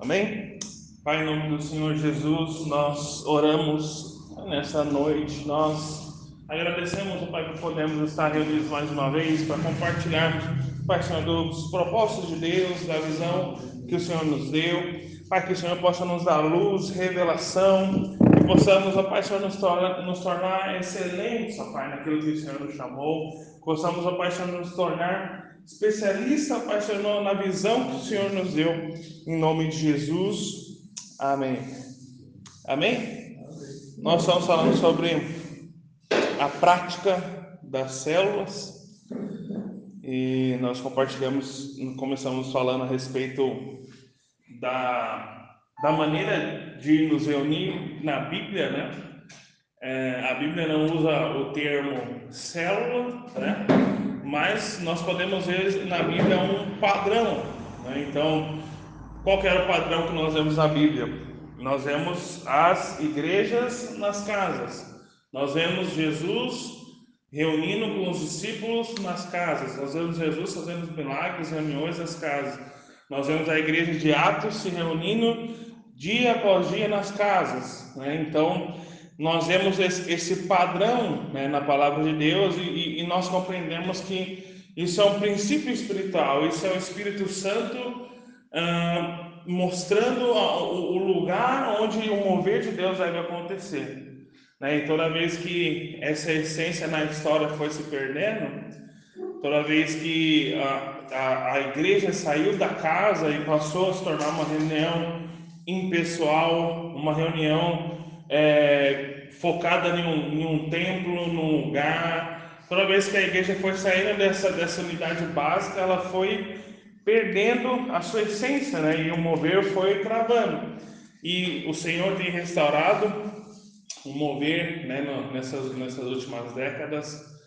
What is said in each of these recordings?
Amém? Pai, em nome do Senhor Jesus, nós oramos nessa noite, nós agradecemos, Pai, que podemos estar reunidos mais uma vez para compartilharmos, Pai, dos propósitos de Deus, da visão que o Senhor nos deu. Pai, que o Senhor possa nos dar luz, revelação, que possamos, ó Pai, Senhor, nos tornar, nos tornar excelentes, ó Pai, naquilo que o Senhor nos chamou. Possamos, ó Pai, Senhor, nos tornar especialista, Pai Senhor, na visão que o Senhor nos deu, em nome de Jesus. Amém. Amém? Nós estamos falando sobre a prática das células e nós compartilhamos, começamos falando a respeito da, da maneira de nos reunir na Bíblia, né? É, a Bíblia não usa o termo célula, né? Mas nós podemos ver na Bíblia um padrão. Né? Então, qual era o padrão que nós vemos na Bíblia? Nós vemos as igrejas nas casas. Nós vemos Jesus reunindo com os discípulos nas casas. Nós vemos Jesus fazendo milagres, reuniões nas casas. Nós vemos a igreja de Atos se reunindo dia após dia nas casas. Né? Então, nós vemos esse, padrão né, na palavra de Deus e, e, nós compreendemos que isso é um princípio espiritual, isso é o Espírito Santo ah, mostrando o, o, lugar onde o mover de Deus deve acontecer. Né? E toda vez que essa essência na história foi se perdendo, toda vez que a, a, a igreja saiu da casa e passou a se tornar uma reunião impessoal, uma reunião é, focada em um, em um templo, num lugar. Toda vez que a igreja foi saindo dessa, dessa unidade básica, ela foi perdendo a sua essência, né? E o mover foi travando. E o Senhor tem restaurado o mover, né? Nessas, nessas últimas décadas.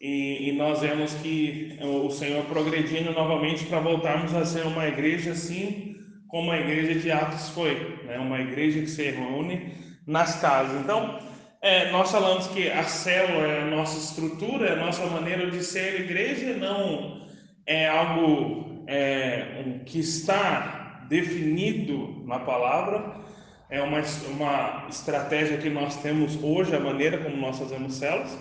E, e nós vemos que o Senhor progredindo novamente para voltarmos a ser uma igreja assim como a igreja de Atos foi, né? Uma igreja que se reúne nas casas. Então, é, nós falamos que a célula é a nossa estrutura, é a nossa maneira de ser igreja, não é algo é, um, que está definido na palavra, é uma, uma estratégia que nós temos hoje, a maneira como nós fazemos células,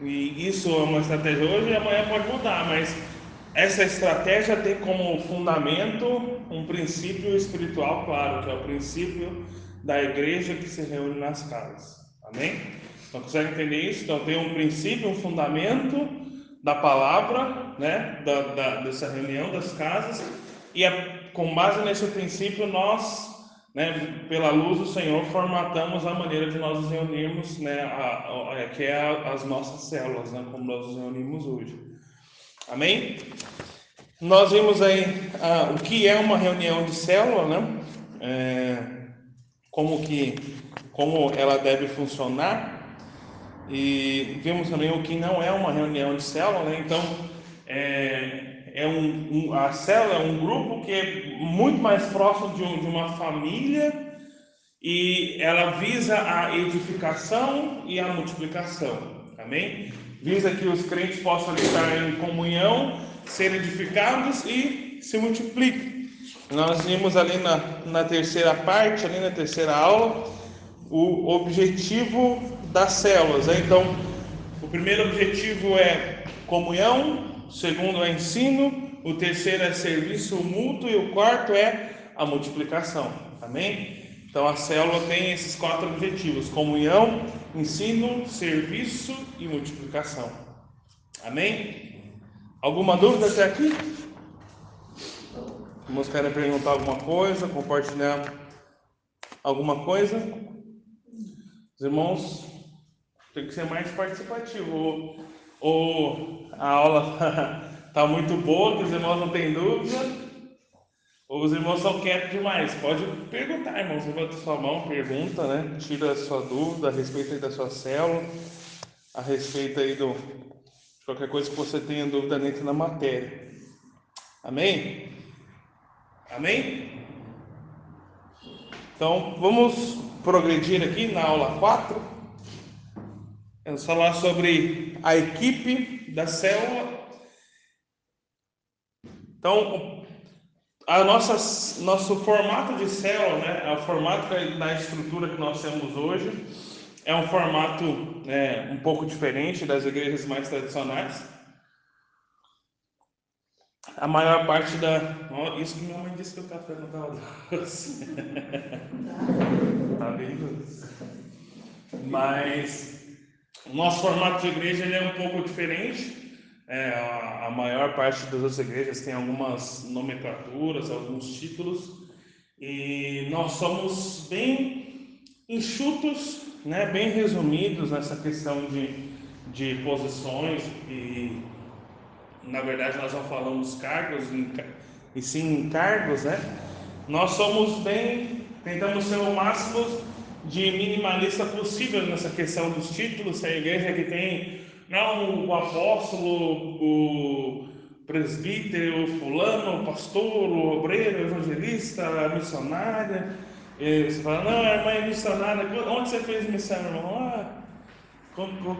e isso é uma estratégia hoje e amanhã pode mudar, mas essa estratégia tem como fundamento um princípio espiritual claro, que é o princípio da igreja que se reúne nas casas. Amém? Então, consegue entender isso? Então, tem um princípio, um fundamento da palavra, né? Da, da dessa reunião das casas, e a, com base nesse princípio, nós, né, pela luz do Senhor, formatamos a maneira de nós nos reunirmos, né? A, a, que é as nossas células, né? Como nós nos reunimos hoje. Amém? Nós vimos aí ah, o que é uma reunião de célula, né? É, como que como ela deve funcionar e vimos também o que não é uma reunião de célula, né? Então é, é um, um, a célula é um grupo que é muito mais próximo de, um, de uma família e ela visa a edificação e a multiplicação, amém? Visa que os crentes possam estar em comunhão, serem edificados e se multipliquem. Nós vimos ali na, na terceira parte, ali na terceira aula, o objetivo das células. Né? Então, o primeiro objetivo é comunhão, o segundo é ensino, o terceiro é serviço mútuo e o quarto é a multiplicação. Amém? Então a célula tem esses quatro objetivos: comunhão, ensino, serviço e multiplicação. Amém? Alguma dúvida até aqui? Irmãos querem perguntar alguma coisa, compartilhar alguma coisa? Os irmãos tem que ser mais participativo. Ou, ou a aula está muito boa, que os irmãos não têm dúvida, ou os irmãos são quietos demais. Pode perguntar, irmãos. Levanta sua mão, pergunta, né? Tira a sua dúvida a respeito aí da sua célula, a respeito aí do, de qualquer coisa que você tenha dúvida dentro da matéria. Amém? Amém? Então, vamos progredir aqui na aula 4. Vamos falar sobre a equipe da célula. Então, a nossa, nosso formato de célula, né, o formato da estrutura que nós temos hoje, é um formato né, um pouco diferente das igrejas mais tradicionais. A maior parte da. Isso que minha mãe disse que o café não estava doce. tá bem doce. Mas o nosso formato de igreja ele é um pouco diferente. É, a, a, maior parte das outras igrejas tem algumas nomenclaturas, alguns títulos, e nós somos bem enxutos, né, bem resumidos nessa questão de, de posições, e na verdade nós não falamos cargos, e sim cargos, né? Nós somos bem, tentamos ser o máximo de minimalista possível nessa questão dos títulos, a igreja que tem não o apóstolo, o presbítero, fulano, pastor, obreiro, evangelista, missionária. E você fala, não, a irmã é missionária. Onde você fez missão, irmão? Ah,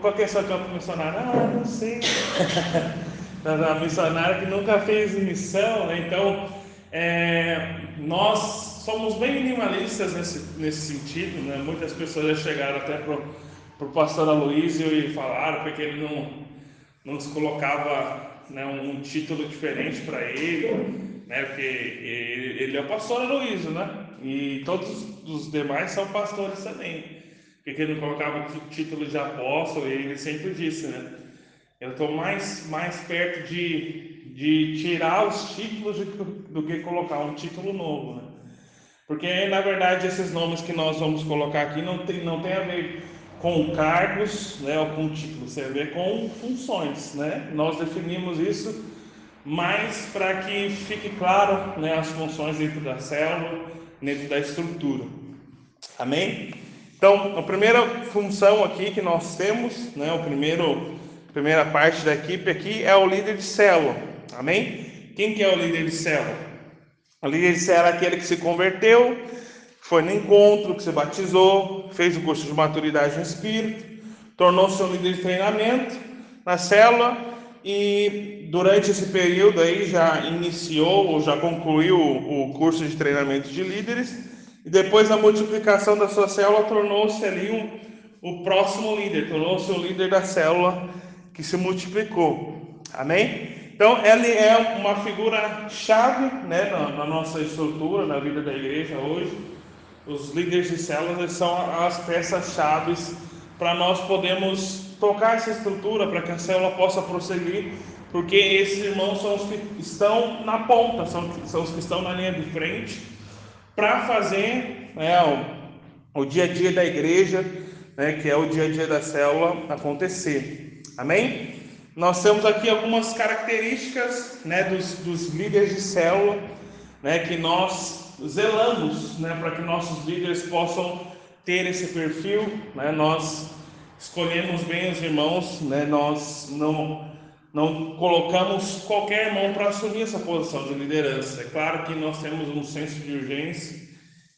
qual que é seu campo missionário? Ah, não sei. a missionária que nunca fez missão, né? Então, é, nós somos bem minimalistas nesse, nesse sentido, né? Muitas pessoas já chegaram até pro, pro pastor Aloysio e falaram porque ele não, não se colocava né, um título diferente para ele, né? Porque ele, ele é o pastor Aloysio, né? E todos os demais são pastores também. Porque ele não colocava o título de apóstolo, e ele sempre disse, né? Eu estou mais, mais perto de, de tirar os títulos do, do que colocar um título novo, né? Porque, na verdade, esses nomes que nós vamos colocar aqui não tem, não tem a ver com cargos né, ou com títulos, tem a ver com funções. Né? Nós definimos isso mais para que fique claro né, as funções dentro da célula, dentro da estrutura. Amém? Então, a primeira função aqui que nós temos, né, o primeiro, primeira parte da equipe aqui é o líder de célula. Amém? Quem que é o líder de célula? Ali ele era aquele que se converteu, foi no encontro, que se batizou, fez o curso de maturidade no Espírito, tornou-se um líder de treinamento na célula e durante esse período aí já iniciou ou já concluiu o curso de treinamento de líderes e depois da multiplicação da sua célula tornou-se ali um, o próximo líder, tornou-se o líder da célula que se multiplicou. Amém? Então, ele é uma figura chave né, na, na, nossa estrutura, na vida da igreja hoje. Os líderes de células são as peças chaves para nós podermos tocar essa estrutura, para que a célula possa prosseguir, porque esses irmãos são os que estão na ponta, são, são os que estão na linha de frente, para fazer né, o, o dia a dia da igreja, né, que é o dia a dia da célula, acontecer. Amém? nós temos aqui algumas características né, dos, dos líderes de célula, né, que nós zelamos né, para que nossos líderes possam ter esse perfil. Né, nós escolhemos bem os irmãos, né, nós não, não colocamos qualquer irmão para assumir essa posição de liderança. É claro que nós temos um senso de urgência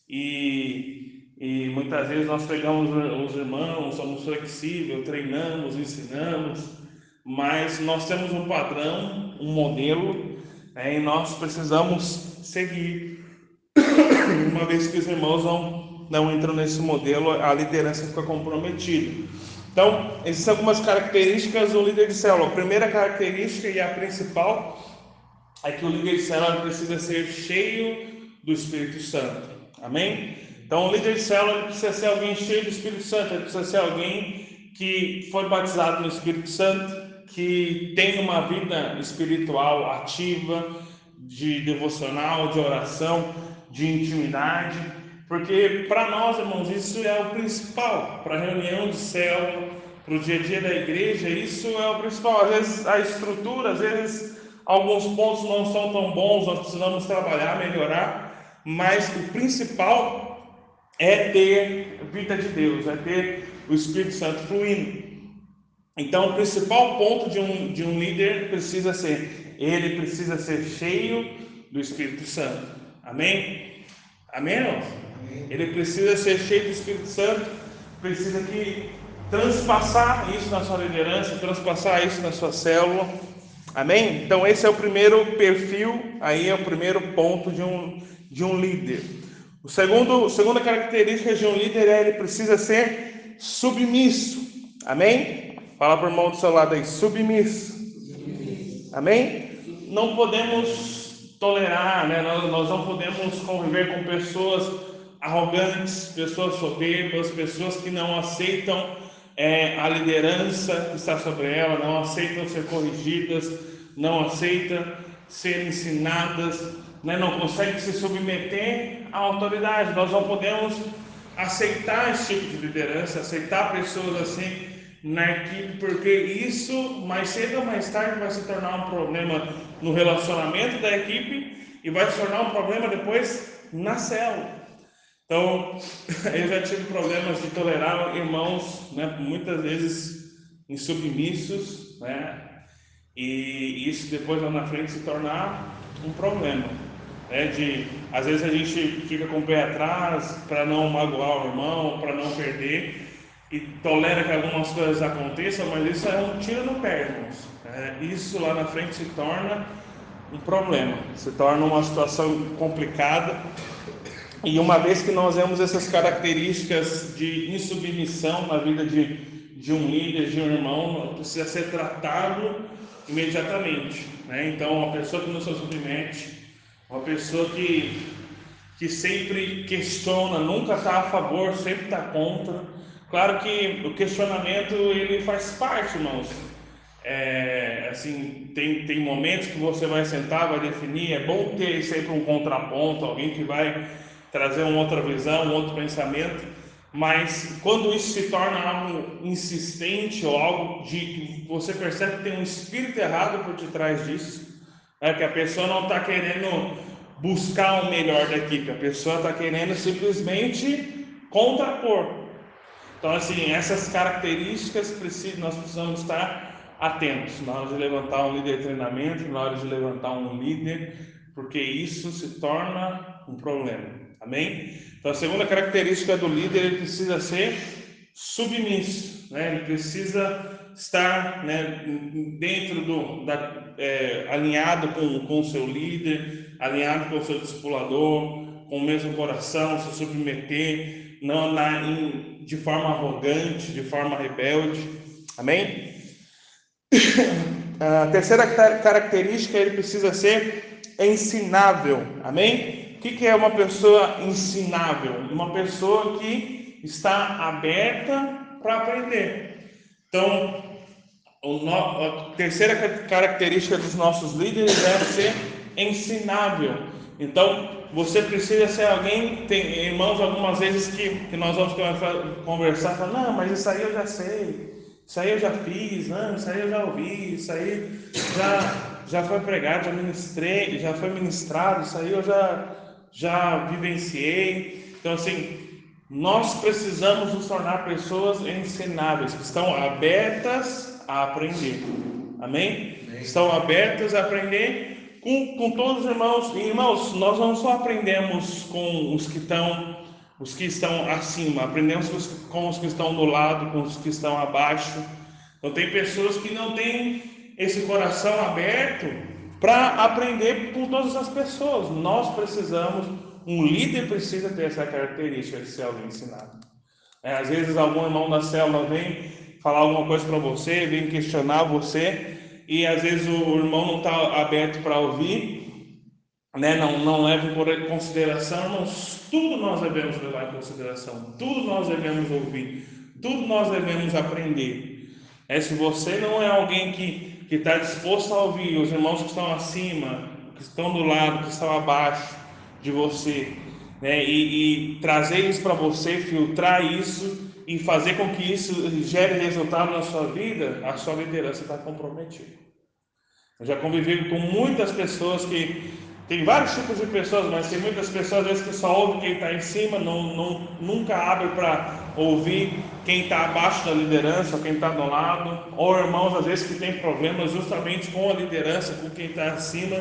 e, e muitas vezes nós pegamos os irmãos, somos flexíveis, treinamos, ensinamos mas nós temos um padrão, um modelo, né, e nós precisamos seguir. Uma vez que os irmãos não, não entram nesse modelo, a liderança fica comprometida. Então, existem algumas características do líder de célula. A primeira característica e a principal é que o líder de célula precisa ser cheio do Espírito Santo. Amém? Então, o líder de célula precisa ser alguém cheio do Espírito Santo, ele precisa ser alguém que foi batizado no Espírito Santo, que tem uma vida espiritual ativa, de devocional, de oração, de intimidade, porque para nós, irmãos, isso é o principal, para a reunião de célula, para o dia a dia da igreja, isso é o principal. Às vezes a estrutura, às vezes alguns pontos não são tão bons, nós precisamos trabalhar, melhorar, mas o principal é ter vida de Deus, é ter o Espírito Santo fluindo. Então, o principal ponto de um, de um líder precisa ser: ele precisa ser cheio do Espírito Santo. Amém? Amém, irmãos? Ele precisa ser cheio do Espírito Santo, precisa que transpassar isso na sua liderança, transpassar isso na sua célula. Amém? Então esse é o primeiro perfil, aí é o primeiro ponto de um, de um líder. O segundo, a segunda característica de um líder é ele precisa ser submisso. Amém? Fala para o irmão do seu lado aí, submisso. Amém? Não podemos tolerar, né? nós, nós não podemos conviver com pessoas arrogantes, pessoas soberbas, pessoas que não aceitam é, a liderança que está sobre ela, não aceitam ser corrigidas, não aceitam ser ensinadas, né, não conseguem se submeter à autoridade. Nós não podemos aceitar esse tipo de liderança, aceitar pessoas assim na equipe, porque isso mais cedo ou mais tarde vai se tornar um problema no relacionamento da equipe e vai se tornar um problema depois na célula. Então, eu já tive problemas de tolerar irmãos, né, muitas vezes insubmissos, né, e isso depois lá na frente se tornar um problema, né, de às vezes a gente fica com o pé atrás para não magoar o irmão, para não perder e tolera que algumas coisas aconteçam, mas isso é um tiro no pé, irmãos. Né? Isso lá na frente se torna um problema, se torna uma situação complicada e uma vez que nós vemos essas características de insubmissão na vida de, de um líder, de um irmão, precisa ser tratado imediatamente. Né? Então, uma pessoa que não se submete, uma pessoa que, que sempre questiona, nunca está a favor, sempre está contra. Claro que o questionamento ele faz parte, irmãos. É, assim, tem, tem momentos que você vai sentar, vai definir. É bom ter sempre um contraponto, alguém que vai trazer uma outra visão, um outro pensamento, mas quando isso se torna algo insistente ou algo de que você percebe que tem um espírito errado por detrás disso, é que a pessoa não está querendo buscar o melhor da equipe, a pessoa está querendo simplesmente contrapor. Então, assim, essas características nós precisamos estar atentos na hora de levantar um líder de treinamento, na hora de levantar um líder, porque isso se torna um problema. Amém? Então, a segunda característica do líder, ele precisa ser submisso, né? Ele precisa estar né, dentro do, da, é, alinhado com, o seu líder, alinhado com o seu discipulador, com o mesmo coração, se submeter, não na, em, de forma arrogante, de forma rebelde. Amém? A terceira característica, ele precisa ser ensinável. Amém? que, que é uma pessoa ensinável? Uma pessoa que está aberta para aprender. Então, a terceira característica dos nossos líderes é ser ensinável. Então, você precisa ser alguém, tem irmãos algumas vezes que, que nós vamos conversar, falar, não, mas isso aí eu já sei, isso aí eu já fiz, não, isso aí eu já ouvi, isso aí já, já foi pregado, já ministrei, já foi ministrado, isso aí eu já, já vivenciei. Então, assim, nós precisamos nos tornar pessoas ensináveis, que estão abertas a aprender. Amém? Amém. Estão abertas a aprender com, com todos os irmãos. E, irmãos, nós não só aprendemos com os que estão os que estão acima, aprendemos com os que estão do lado, com os que estão abaixo. Então tem pessoas que não têm esse coração aberto para aprender com todas as pessoas. Nós precisamos, um líder precisa ter essa característica de ser alguém ensinado. É, às vezes algum irmão da célula vem falar alguma coisa para você, vem questionar você, e às vezes o irmão não está aberto para ouvir, né? não, não leva em consideração, tudo nós devemos levar em consideração, tudo nós devemos ouvir, tudo nós devemos aprender. É, se você não é alguém que está disposto a ouvir os irmãos que estão acima, que estão do lado, que estão abaixo de você, né? e, e trazer isso para você, filtrar isso e fazer com que isso gere resultado na sua vida, a sua liderança está comprometida. Eu já convivi com muitas pessoas que tem vários tipos de pessoas, mas tem muitas pessoas às vezes que só ouvem quem está em cima, não, não, nunca abre para ouvir quem está abaixo da liderança, quem está do lado, ou irmãos às vezes que tem problemas justamente com a liderança, com quem está acima.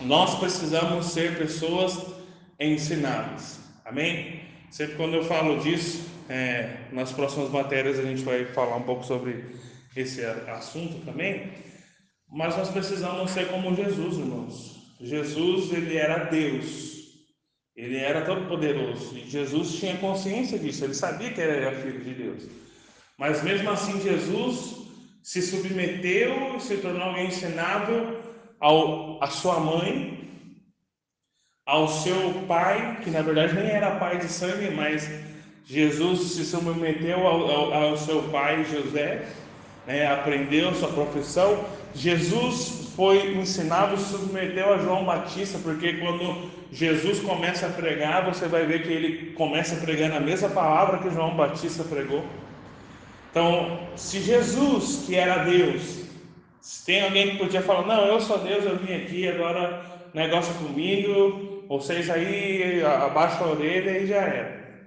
Nós precisamos ser pessoas ensinadas. Amém? Sempre quando eu falo disso, é, nas próximas matérias a gente vai falar um pouco sobre esse assunto também. Mas nós precisamos ser como Jesus, irmãos. Jesus, ele era Deus. Ele era todo poderoso. E Jesus tinha consciência disso. Ele sabia que ele era filho de Deus. Mas mesmo assim, Jesus se submeteu e se tornou ensinável ao, à sua mãe, ao seu pai, que na verdade nem era pai de sangue, mas Jesus se submeteu ao, ao, ao seu pai José, né, aprendeu sua profissão. Jesus foi ensinado, se submeteu a João Batista, porque quando Jesus começa a pregar, você vai ver que ele começa a mesma palavra que João Batista pregou. Então, se Jesus, que era Deus, se tem alguém que podia falar, não, eu sou Deus, eu vim aqui, agora negócio comigo, vocês aí abaixo a orelha e já era.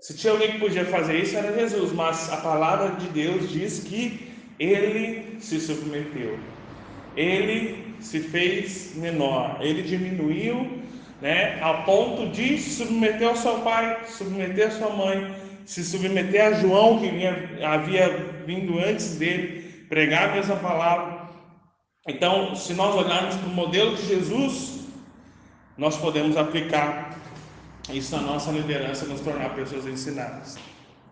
Se tinha alguém que podia fazer isso, era Jesus, mas a palavra de Deus diz que ele se submeteu, ele se fez menor, ele diminuiu, né, ao ponto de se submeter ao seu pai, submeter à sua mãe, se submeter a João, que vinha, havia vindo antes dele, pregar a mesma palavra. Então, se nós olharmos para o modelo de Jesus, nós podemos aplicar isso na nossa liderança, nos tornar pessoas ensinadas.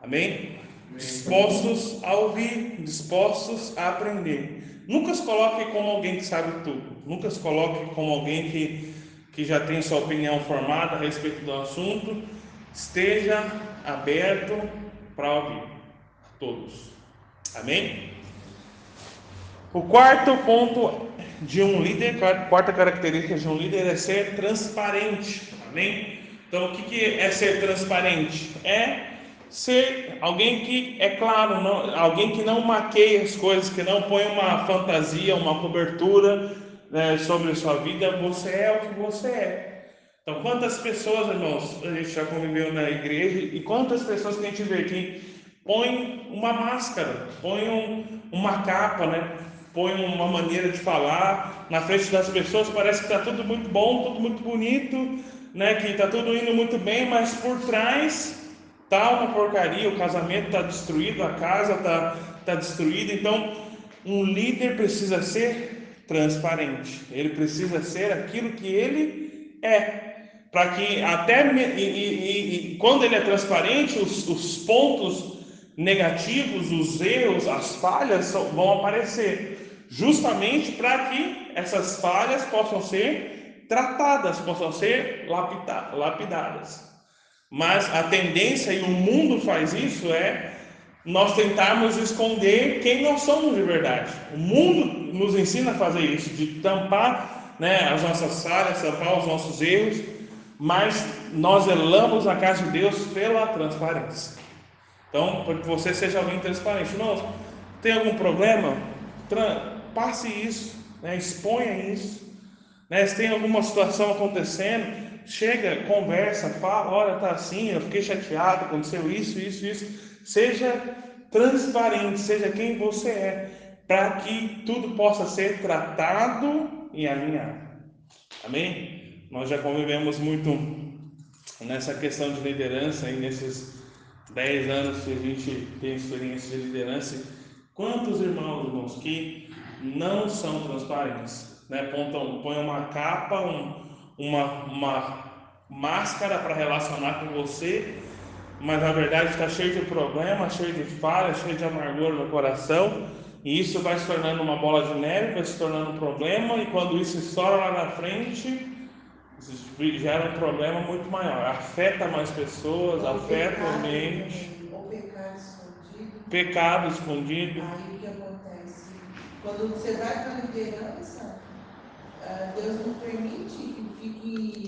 Amém? Dispostos a ouvir, dispostos a aprender. Nunca se coloque como alguém que sabe tudo. Nunca se coloque como alguém que, que já tem sua opinião formada a respeito do assunto. Esteja aberto para ouvir todos. Amém? O quarto ponto de um líder, quarta característica de um líder é ser transparente. Amém? Então, o que é ser transparente? É ser alguém que é claro, não, alguém que não maqueia as coisas, que não põe uma fantasia, uma cobertura né, sobre a sua vida. Você é o que você é. Então, quantas pessoas, irmãos, a gente já conviveu na igreja e quantas pessoas que a gente vê aqui põe uma máscara, põe um, uma capa, né? Põe uma maneira de falar na frente das pessoas, parece que está tudo muito bom, tudo muito bonito, né? Que está tudo indo muito bem, mas por trás tá uma porcaria, o casamento está destruído, a casa está tá destruída. Então, um líder precisa ser transparente. Ele precisa ser aquilo que ele é. Para que até e, e, e, quando ele é transparente, os, os pontos negativos, os erros, as falhas vão aparecer, justamente para que essas falhas possam ser tratadas, possam ser lapidadas. Mas a tendência, e o mundo faz isso, é nós tentarmos esconder quem nós somos de verdade. O mundo nos ensina a fazer isso, de tampar né, as nossas falhas, tampar os nossos erros, mas nós zelamos a casa de Deus pela transparência. Então, para que você seja alguém transparente. Não, tem algum problema? Passe isso, né, exponha isso. Né, se tem alguma situação acontecendo, chega, conversa, fala, olha, tá assim, eu fiquei chateado, aconteceu isso, isso, isso. Seja transparente, seja quem você é, para que tudo possa ser tratado e alinhado. Amém? Nós já convivemos muito nessa questão de liderança e nesses 10 anos que a gente tem experiência de liderança. Quantos irmãos, irmãos, que não são transparentes, né? Pontam, põem uma capa, um, uma, uma máscara para relacionar com você, mas na verdade está cheio de problemas, cheio de falhas, cheio de amargura no coração, e isso vai se tornando uma bola de neve, vai se tornando um problema, e quando isso estoura lá na frente, gera um problema muito maior. Afeta mais pessoas, o afeta o ambiente. O pecado escondido. Pecado escondido. Aí o que acontece? Quando você vai para a liderança, Deus não permite que fique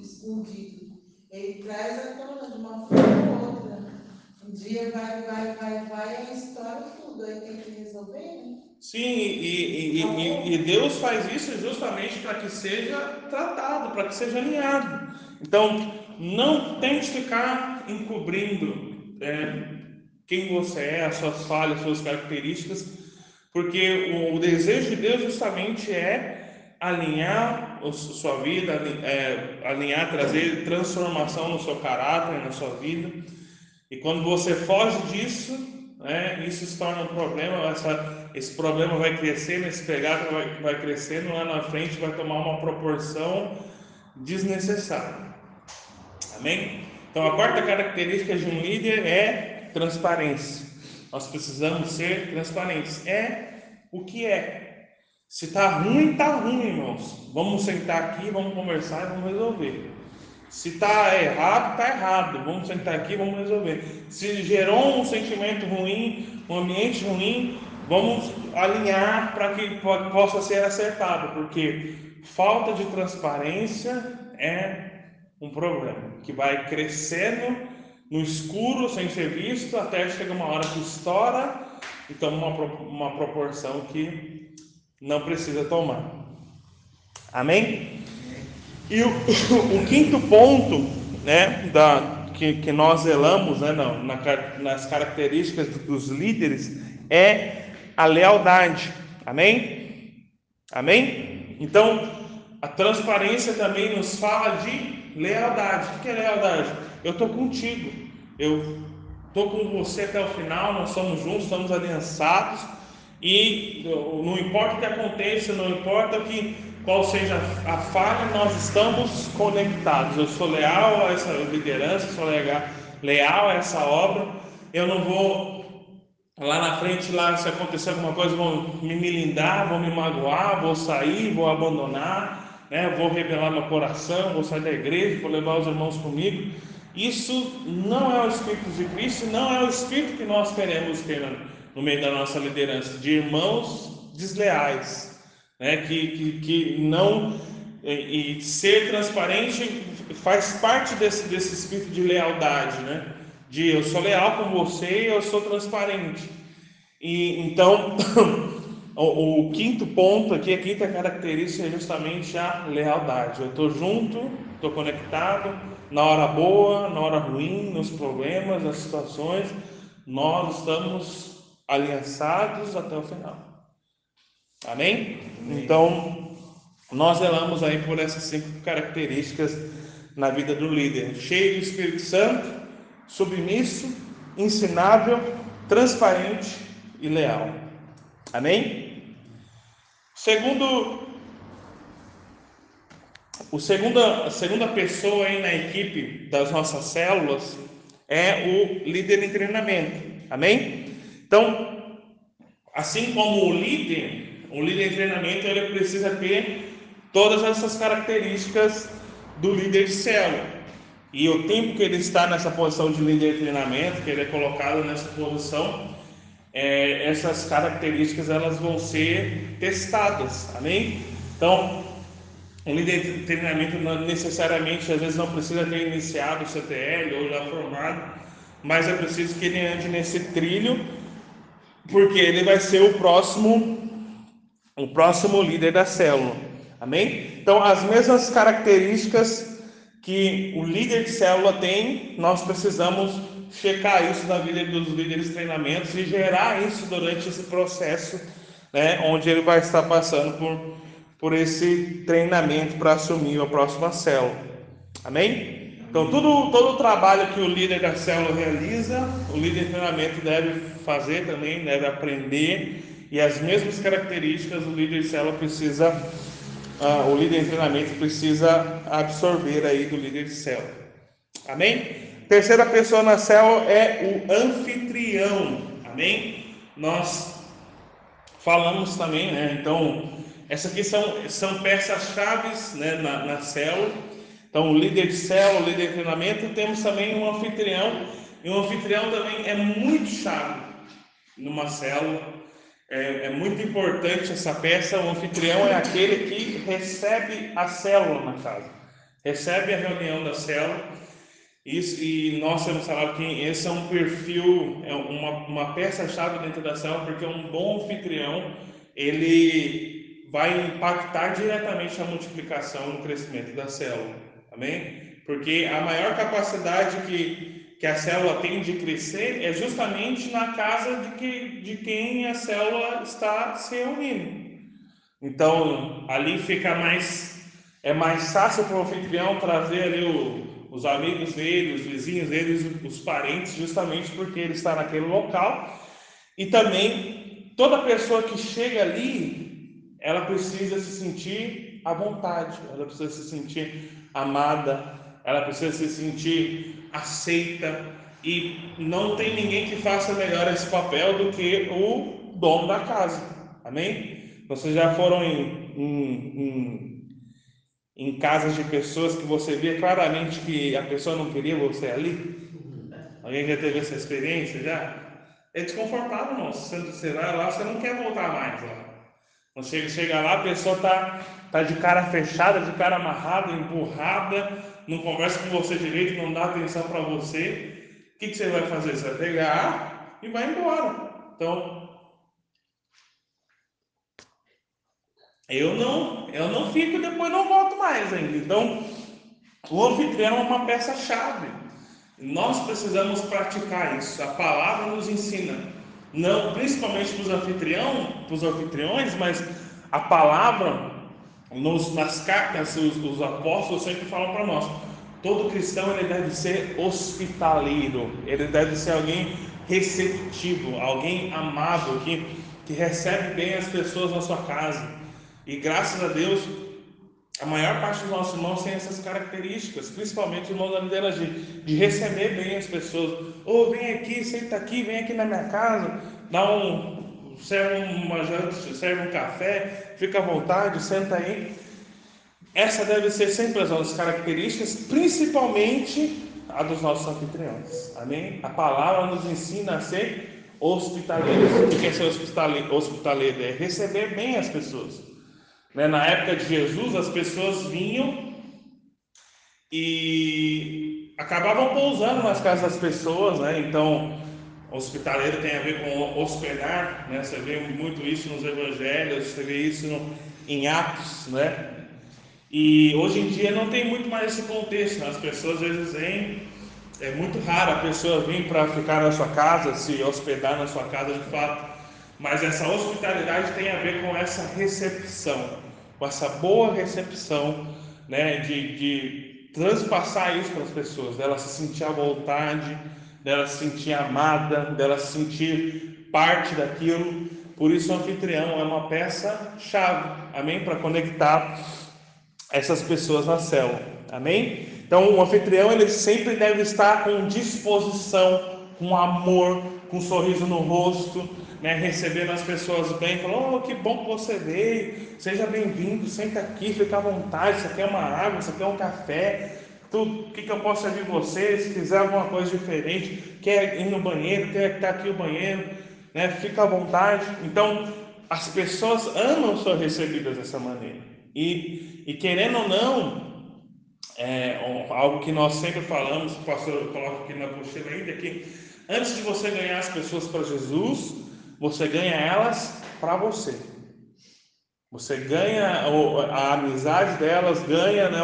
escondido. Ele traz a tona de uma forma ou outra. Um dia vai, vai, vai, vai, a história tudo, aí tem que resolver, né? Sim, e, e, e, e Deus faz isso justamente para que seja tratado, para que seja alinhado. Então, não tente ficar encobrindo é, quem você é, as suas falhas, as suas características, porque o, o desejo de Deus justamente é alinhar a sua vida, é, alinhar, trazer transformação no seu caráter, na sua vida. E quando você foge disso, né, isso se torna um problema, essa, esse problema vai crescendo, esse pegado vai, vai crescendo lá na frente, vai tomar uma proporção desnecessária. Amém? Então, a quarta característica de um líder é transparência. Nós precisamos ser transparentes. É o que é. Se está ruim, está ruim, irmãos. Vamos sentar aqui, vamos conversar e vamos resolver. Se está errado, está errado. Vamos sentar aqui, vamos resolver. Se gerou um sentimento ruim, um ambiente ruim, vamos alinhar para que possa ser acertado, porque falta de transparência é um problema que vai crescendo no escuro, sem ser visto, até chegar uma hora que estoura e toma uma, uma proporção que não precisa tomar. Amém? E o, o quinto ponto, né, da, que, que nós zelamos, né, não, na, nas características dos líderes, é a lealdade. Amém? Amém? Então, a transparência também nos fala de lealdade. O que é lealdade? Eu estou contigo. Eu estou com você até o final. Nós somos juntos, estamos aliançados. E não importa o que aconteça, não importa que qual seja a falha, nós estamos conectados. Eu sou leal a essa liderança, sou leal a essa obra. Eu não vou lá na frente, lá se acontecer alguma coisa, vão me milindar, vão me magoar, vou sair, vou abandonar, né? vou revelar meu coração, vou sair da igreja, vou levar os irmãos comigo. Isso não é o Espírito de Cristo, não é o Espírito que nós queremos ter no meio da nossa liderança, de irmãos desleais né? que, que, que não. E, e ser transparente faz parte desse, desse espírito de lealdade, né? De eu sou leal com você eu sou transparente. E então, o, o, quinto ponto aqui, a quinta característica é justamente a lealdade. Eu estou junto, estou conectado, na hora boa, na hora ruim, nos problemas, nas situações, nós estamos aliançados até o final. Amém? Então, nós zelamos aí por essas cinco características na vida do líder: cheio do Espírito Santo, submisso, ensinável, transparente e leal. Amém? Segundo o segunda, a segunda pessoa aí na equipe das nossas células é o líder em treinamento. Amém? Então, assim como o líder um líder em treinamento ele precisa ter todas essas características do líder de célula. E o tempo que ele está nessa posição de líder de treinamento, que ele é colocado nessa posição, é, essas características elas vão ser testadas, amém? Então, um líder de treinamento não necessariamente, às vezes não precisa ter iniciado o CTL ou já formado, mas é preciso que ele ande nesse trilho, porque ele vai ser o próximo o próximo líder da célula. Amém? Então, as mesmas características que o líder de célula tem, nós precisamos checar isso na vida dos líderes de treinamentos e gerar isso durante esse processo, né, onde ele vai estar passando por, por esse treinamento para assumir a próxima célula. Amém? Então, tudo, todo o trabalho que o líder da célula realiza, o líder de treinamento deve fazer também, deve aprender e as mesmas características o líder de célula precisa, uh, o líder de treinamento precisa absorver aí do líder de célula. Amém? Terceira pessoa na célula é o anfitrião. Amém? Nós falamos também, né? Então, essas aqui são, são peças-chave né, na, na célula. Então, o líder de célula, o líder de treinamento, temos também um anfitrião. E o anfitrião também é muito chave numa célula é, é, muito importante essa peça. O anfitrião é aquele que recebe a célula na casa, recebe a reunião da célula. Isso, e nós temos falado que esse é um perfil, é uma, uma peça-chave dentro da célula, porque um bom anfitrião ele vai impactar diretamente a multiplicação e o crescimento da célula. Amém? Porque a maior capacidade que que a célula tem de crescer é justamente na casa de, que, de quem a célula está se reunindo. Então, ali fica mais, é mais fácil para o anfitrião trazer ali o, os amigos dele, os vizinhos dele, os parentes, justamente porque ele está naquele local E também, toda pessoa que chega ali, ela precisa se sentir à vontade, ela precisa se sentir amada, ela precisa se sentir aceita. E não tem ninguém que faça melhor esse papel do que o dono da casa. Amém? Vocês já foram em, em, em, em casas de pessoas que você via claramente que a pessoa não queria você ali? Alguém já teve essa experiência já? É desconfortável, não. Você vai lá, você não quer voltar mais lá. Você chega lá, a pessoa tá, tá de cara fechada, de cara amarrada, empurrada, não conversa com você direito, não dá atenção para você. O que, que você vai fazer? Você vai pegar e vai embora. Então, eu não, eu não fico e depois não volto mais ainda. Então, o anfitrião é uma peça-chave. Nós precisamos praticar isso. A palavra nos ensina não principalmente para os anfitrião, para os anfitriões, mas a palavra nos, nas cartas os, os apóstolos sempre falam para nós. Todo cristão ele deve ser hospitaleiro, ele deve ser alguém receptivo, alguém amável que, que recebe bem as pessoas na sua casa. E graças a Deus a maior parte dos nossos irmãos tem essas características, principalmente os irmãos da liderança, de, de receber bem as pessoas. Ou oh, vem aqui, senta aqui, vem aqui na minha casa, dá um, serve uma serve um café, fica à vontade, senta aí. Essa deve ser sempre as nossas características, principalmente a dos nossos anfitriões. Amém? A palavra nos ensina a ser hospitaleiros. O que é ser hospitaleiro? É receber bem as pessoas. Né? Na época de Jesus, as pessoas vinham e acabavam pousando nas casas das pessoas, né? Então, hospitaleiro tem a ver com hospedar, né? Você vê muito isso nos evangelhos, você vê isso no, em Atos, né? E hoje em dia não tem muito mais esse contexto, né? as pessoas às vezes vêm, é muito raro a pessoa vir para ficar na sua casa, se hospedar na sua casa de fato, mas essa hospitalidade tem a ver com essa recepção, com essa boa recepção, né, de, de transpassar isso para as pessoas, dela se sentir à vontade, dela se sentir amada, dela se sentir parte daquilo. Por isso o anfitrião é uma peça chave, amém, para conectar essas pessoas na célula, amém? Então o anfitrião ele sempre deve estar com disposição, com amor, com um sorriso no rosto, né, recebendo as pessoas bem, falando, oh, que bom que você veio, seja bem-vindo, senta aqui, fica à vontade, você quer uma água, você quer um café, tudo, o que, que eu posso servir você, se quiser alguma coisa diferente, quer ir no banheiro, quer estar aqui o banheiro, né, fica à vontade. Então, as pessoas amam ser recebidas dessa maneira. E, e querendo ou não, é, algo que nós sempre falamos, o pastor coloca aqui na pochila ainda, que antes de você ganhar as pessoas para Jesus, você ganha elas para você. Você ganha a amizade delas, ganha né,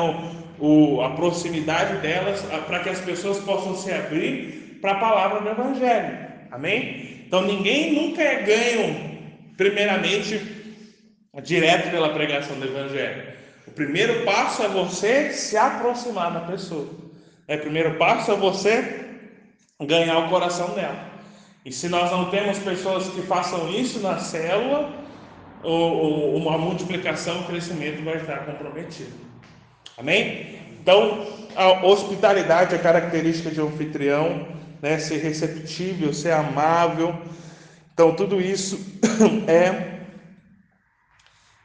o, a proximidade delas, para que as pessoas possam se abrir para a palavra do Evangelho. Amém? Então ninguém nunca é ganho, primeiramente, direto pela pregação do Evangelho. O primeiro passo é você se aproximar da pessoa. É, o primeiro passo é você ganhar o coração dela. E se nós não temos pessoas que façam isso na célula, uma multiplicação, o crescimento vai estar comprometido. Amém? Então, a hospitalidade é característica de um anfitrião, né? ser receptível, ser amável. Então, tudo isso é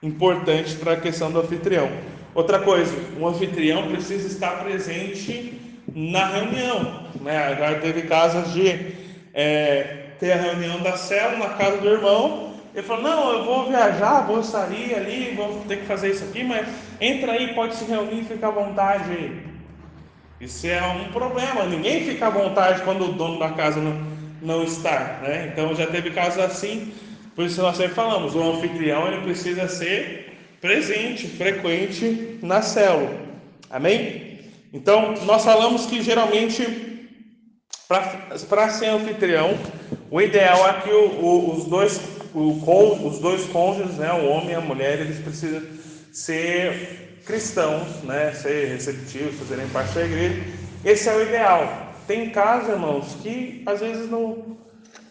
importante para a questão do anfitrião. Outra coisa, um anfitrião precisa estar presente na reunião. Né? Já teve casos de é, ter a reunião da célula na casa do irmão. Ele falou: Não, eu vou viajar, vou sair ali, vou ter que fazer isso aqui, mas entra aí, pode se reunir fica à vontade. Isso é um problema, ninguém fica à vontade quando o dono da casa não, não está. Né? Então já teve casos assim, por isso nós sempre falamos: o anfitrião ele precisa ser presente, frequente na célula. Amém? Então nós falamos que geralmente para ser anfitrião, o ideal é que o, o, os, dois, o, os dois cônjuges, né, o homem e a mulher, eles precisam ser cristãos, né, ser receptivos, fazerem parte da igreja. Esse é o ideal. Tem casos, irmãos, que às vezes não,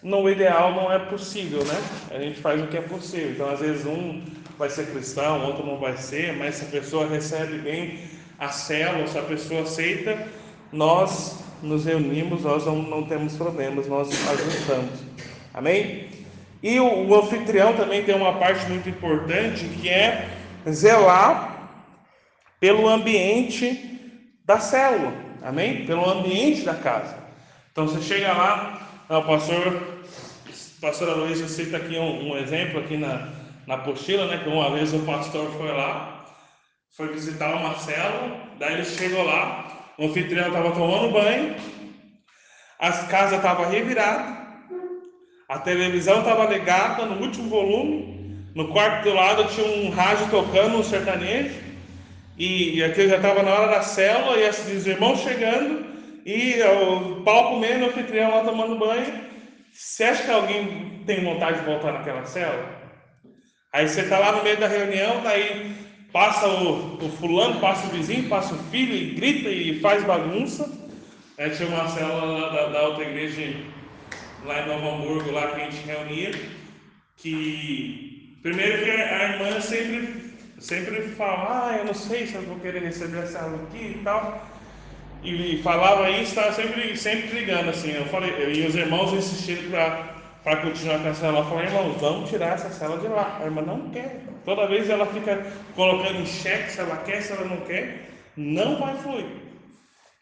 no ideal não é possível, né? A gente faz o que é possível. Então, às vezes, um vai ser cristão, outro não vai ser, mas se a pessoa recebe bem a célula, se a pessoa aceita, nós nos reunimos, nós não, não temos problemas, nós ajustamos. Amém? E o, o anfitrião também tem uma parte muito importante que é zelar pelo ambiente da célula, amém? Pelo ambiente da casa. Então você chega lá, o pastor, pastor Aloysio cita aqui um, um, exemplo aqui na, na apostila, né? Que uma vez o pastor foi lá, foi visitar uma célula, daí ele chegou lá, o anfitrião estava tomando banho, as casas estavam reviradas, a televisão estava ligada no último volume, no quarto do lado tinha um rádio tocando um sertanejo, e, e aquilo já estava na hora da célula, e os irmãos chegando, e o pau comendo, o anfitrião lá tomando banho. Você acha que alguém tem vontade de voltar naquela célula? Aí você está lá no meio da reunião, daí passa o, o fulano, passa o vizinho, passa o filho e grita e faz bagunça. Aí tinha uma célula da, da outra igreja lá em Novo Hamburgo, lá que a gente reunia, que primeiro que a irmã sempre, sempre fala, ah, eu não sei se eu vou querer receber essa aula aqui e tal. E falava isso, estava sempre, sempre brigando assim. Eu falei, e os irmãos insistiram para continuar com a cela. Eu falei, irmãos, vamos tirar essa cela de lá. A irmã não quer. Toda vez ela fica colocando em xeque se ela quer, se ela não quer, não vai fluir.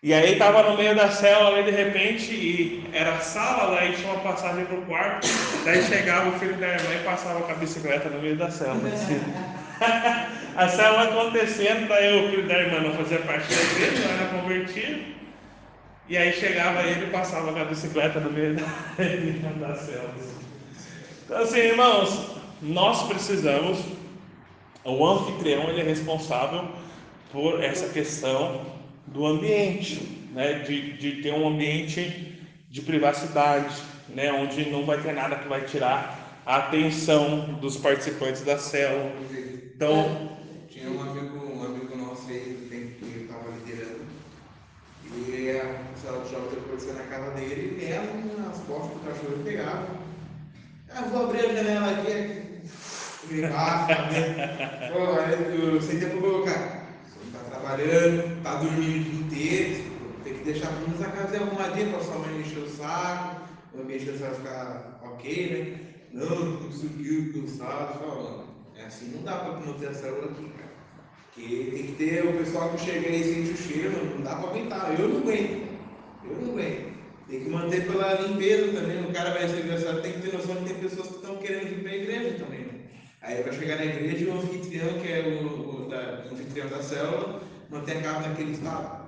E aí estava no meio da cela ali de repente, e era sala, daí tinha uma passagem para o quarto, daí chegava o filho da irmã e passava com a bicicleta no meio da cela. Assim. a cela acontecendo, daí o filho da irmã não fazia parte da igreja, não era convertido. E aí chegava ele e passava com a bicicleta no meio da, da cela. Então assim, irmãos, nós precisamos, o anfitrião ele é responsável por essa questão do ambiente, né? de, de ter um ambiente de privacidade, né? onde não vai ter nada que vai tirar a atenção dos participantes da célula. Então, tinha um amigo, um amigo nosso aí que estava liderando, e a célula de jovens aconteceu na casa dele, e ela nas costas do cachorro pegava. Ah, vou abrir a janela aqui, aí eu sei que colocar trabalhando, tá dormindo o dia inteiro, tem que deixar pelo menos a casa arrumadinha para sua mãe encher o saco, o ambiente vai ficar ok, né? Não, conseguiu, cansado, falando. É assim, não dá para manter a célula aqui, cara. Porque tem que ter o pessoal que chega aí e sente o cheiro, não dá para aguentar. Eu não aguento. Eu não aguento. Tem que manter pela limpeza também. O cara vai receber a célula, tem que ter noção que tem pessoas que estão querendo vir para a igreja também. Né? Aí vai chegar na igreja e o anfitrião, que é o, o, da, o anfitrião da célula, manter a casa naquele estado?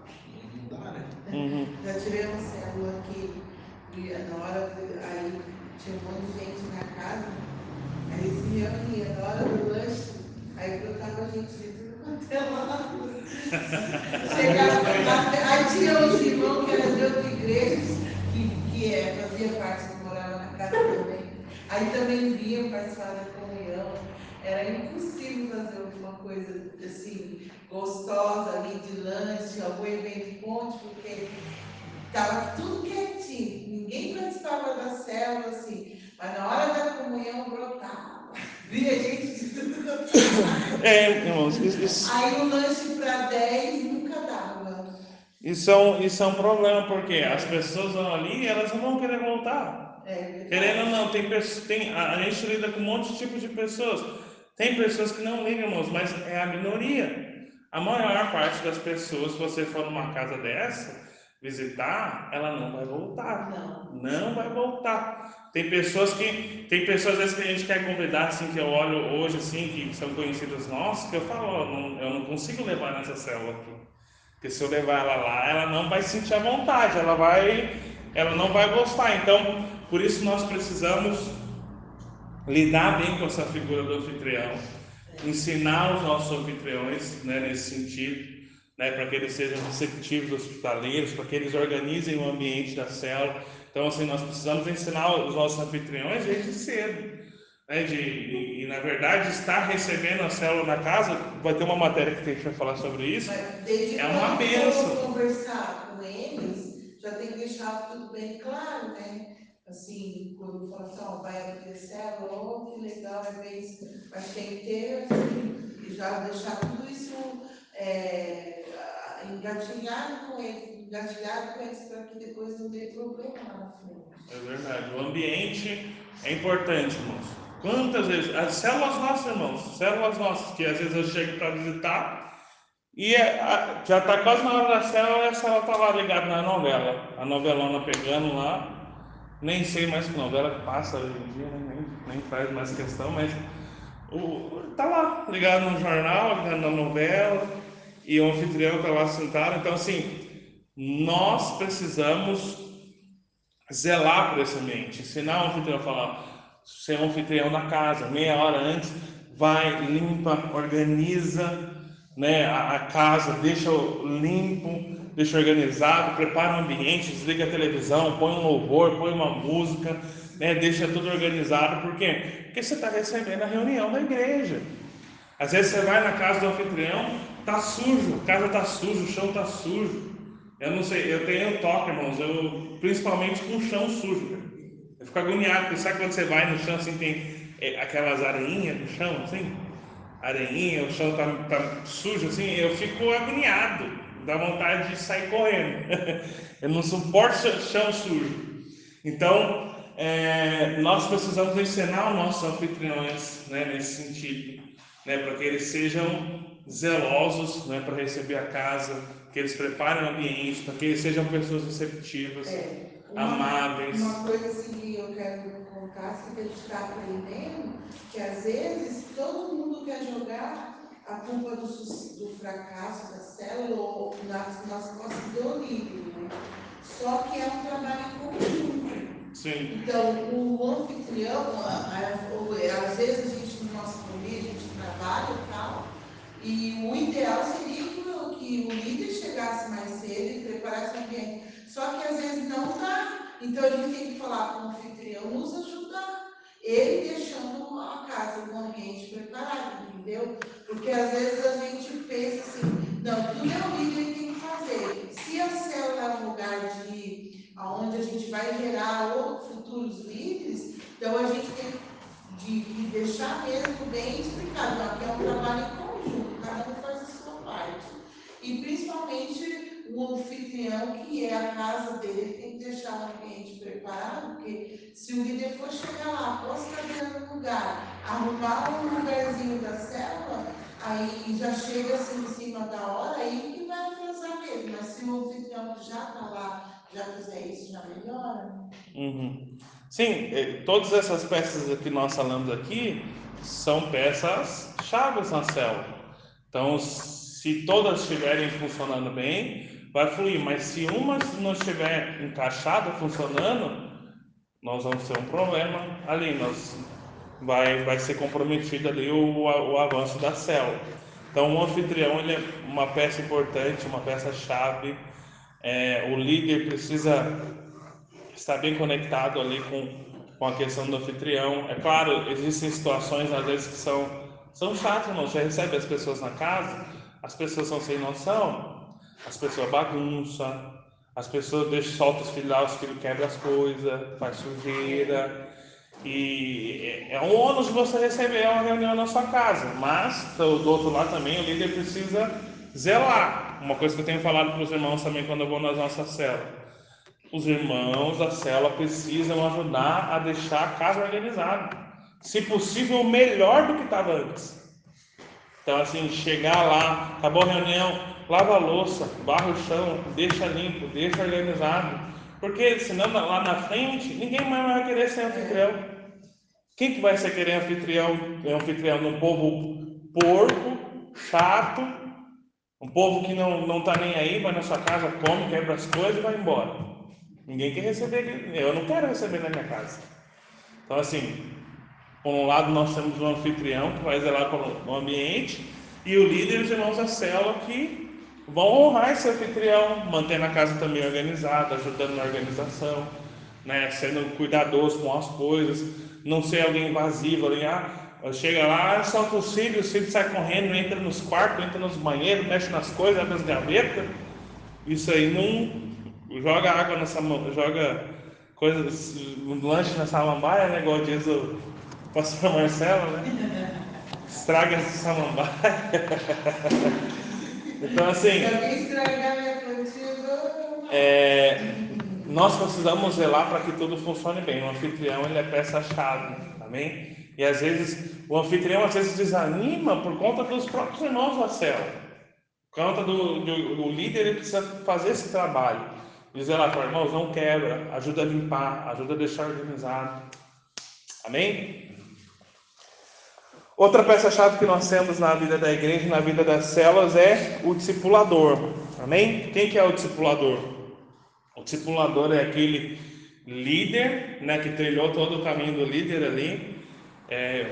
Não dá, né? Uhum. Já tirei uma célula aqui, e na hora, aí tinha um monte de gente na casa, aí se reunia, na hora do lanche, aí brotava gente de tudo quanto é lado. Chegava, aí tinha os irmãos que eram de outra igreja, que, que é, fazia parte, que morava na casa também. Aí também vinham participar da comunhão. Era impossível fazer alguma coisa assim, gostosa ali de lanche, algum evento de ponte, porque estava tudo quietinho, ninguém participava da célula assim, mas na hora da comunhão brotava, via gente de tudo É, irmãos, isso, Aí o lanche para 10 nunca dava. Isso é, um, isso é um problema, porque as pessoas vão ali e elas não vão querer voltar. É, Querendo ou não, tem, tem, a, gente lida com um monte de tipos de pessoas. Tem pessoas que não ligam, irmãos, mas é a minoria. A maior parte das pessoas, se você for numa casa dessa, visitar, ela não vai voltar. Não. Não vai voltar. Tem pessoas que tem pessoas às vezes que a gente quer convidar assim que eu olho hoje assim que são conhecidos nossos que eu falo, oh, não, eu não consigo levar nessa célula aqui. Porque se eu levar ela lá, ela não vai sentir a vontade, ela vai ela não vai gostar. Então, por isso nós precisamos lidar bem com essa figura do anfitrião ensinar os nossos anfitriões né, nesse sentido, né, para que eles sejam receptivos, hospitaleiros, para que eles organizem o ambiente da célula. Então, assim, nós precisamos ensinar os nossos anfitriões desde cedo. Né, de, e, e, na verdade, estar recebendo a célula na casa, vai ter uma matéria que a gente vai falar sobre isso, é uma bênção. conversar com eles, já tem que deixar tudo bem claro, né? assim, quando fala assim, ó, vai abrir célula, oh, que legal, é bem mas tem que ter, assim, já deixar tudo isso é, engatilhado com eles, engatilhado com eles para que depois não dê problema na frente. É verdade. O ambiente é importante, irmãos. Quantas vezes, as células nossas, irmãos, células nossas, que às vezes eu chego para visitar e é, já está quase na hora da célula e a célula está lá ligada na novela. A novelona pegando lá. Nem sei mais que novela que passa hoje em dia, né? nem, nem faz mais questão, mas o, tá lá, ligado no jornal, ligado na novela, e o anfitrião está lá sentado. Então, assim, nós precisamos zelar por esse ambiente, ensinar o anfitrião a falar, ser anfitrião da casa, meia hora antes, vai, limpa, organiza né, a, a casa, deixa limpo, deixa organizado, prepara o ambiente, desliga a televisão, põe um louvor, põe uma música, né, deixa tudo organizado, por quê? Porque você está recebendo a reunião da igreja. Às vezes você vai na casa do anfitrião, tá sujo, a casa tá suja, o chão tá sujo. Eu não sei, eu tenho toque, irmãos, eu, principalmente com o chão sujo. Eu fico agoniado, porque sabe quando você vai no chão assim, tem é, aquelas areinhas no chão, assim? Areinha, o chão tá, tá sujo, assim, eu fico agoniado, dá vontade de sair correndo. eu não suporto chão sujo. Então, é, nós precisamos ensinar os nossos anfitriões né, nesse sentido, né, para que eles sejam zelosos né, para receber a casa, que eles preparem o ambiente, para que eles sejam pessoas receptivas, é, amáveis. Uma coisa assim que eu quero contar, que a gente está aprendendo, que às vezes todo mundo quer jogar a culpa do, do fracasso da célula nas, nas costas do líder, né? Só que é um trabalho em conjunto. Sim. Então, o anfitrião, às vezes a gente, no nosso família, a gente trabalha e tal, e o ideal seria que o, que o líder chegasse mais cedo e preparasse o ambiente. Só que às vezes não dá. Então a gente tem que falar com o anfitrião nos ajudar. Ele deixando a casa, o ambiente preparado, entendeu? Porque às vezes a gente pensa assim, não, tudo é o líder que tem que fazer. Se a célula é um lugar de onde a gente vai gerar outros futuros líderes, então a gente tem de, de deixar mesmo bem explicado, que é um trabalho em conjunto, cada um faz a sua parte. E principalmente o anfitrião, que é a casa dele, tem que deixar o ambiente preparado, porque se o líder for chegar lá, as cadeiras no lugar, arrumar um lugarzinho da célula, aí já chega assim em cima da hora, aí que vai atrasar mesmo. Mas se o anfitrião já está lá já fizer isso, já melhora. Uhum. Sim, eh, todas essas peças que nós falamos aqui são peças chaves na célula. Então, se todas estiverem funcionando bem, vai fluir. Mas se uma não estiver encaixada, funcionando, nós vamos ter um problema ali. Nós vai, vai ser comprometido ali o, o avanço da célula. Então, o anfitrião ele é uma peça importante, uma peça chave é, o líder precisa estar bem conectado ali com, com a questão do anfitrião. É claro, existem situações às vezes que são, são chatas, não. Você recebe as pessoas na casa, as pessoas são sem noção, as pessoas bagunçam, as pessoas deixam, soltam os filhos lá, os filhos quebram as coisas, faz sujeira. E é um ônus você receber uma reunião na sua casa, mas do outro lado também o líder precisa zelar. Uma coisa que eu tenho falado para os irmãos também quando eu vou nas nossas células. Os irmãos da célula precisam ajudar a deixar a casa organizada. Se possível, melhor do que estava antes. Então, assim, chegar lá, acabou a reunião, lava a louça, barra o chão, deixa limpo, deixa organizado. Porque senão lá na frente, ninguém mais vai querer ser anfitrião. Quem que vai ser querer anfitrião, anfitrião num povo porco, chato, um povo que não não está nem aí, vai na sua casa, come, quebra as coisas e vai embora. Ninguém quer receber, eu não quero receber na minha casa. Então, assim, por um lado nós temos um anfitrião que vai zelar pelo ambiente e o líder os irmãos da célula que vão honrar esse anfitrião, mantendo a casa também organizada, ajudando na organização, né, sendo cuidadoso com as coisas, não ser alguém invasivo, ali, ah, Chega lá, solta os filhos, os filhos saem correndo, entra nos quartos, entra nos banheiros, mexe nas coisas, abre as gavetas. Isso aí não joga água nessa joga coisas, um lanche na samambaia, né? Igual diz o pastor Marcelo, né? Estraga essa samambaia. então assim. É, nós precisamos zelar para que tudo funcione bem. O anfitrião ele é peça-chave, amém? E às vezes o anfitrião às vezes desanima por conta dos próprios irmãos da célula. Por conta do, do, do líder ele precisa fazer esse trabalho. Dizer lá para irmãos, não quebra, ajuda a limpar, ajuda a deixar organizado. Amém? Outra peça-chave que nós temos na vida da igreja, na vida das células, é o discipulador. Amém? Quem que é o discipulador? O discipulador é aquele líder, né, que trilhou todo o caminho do líder ali, é,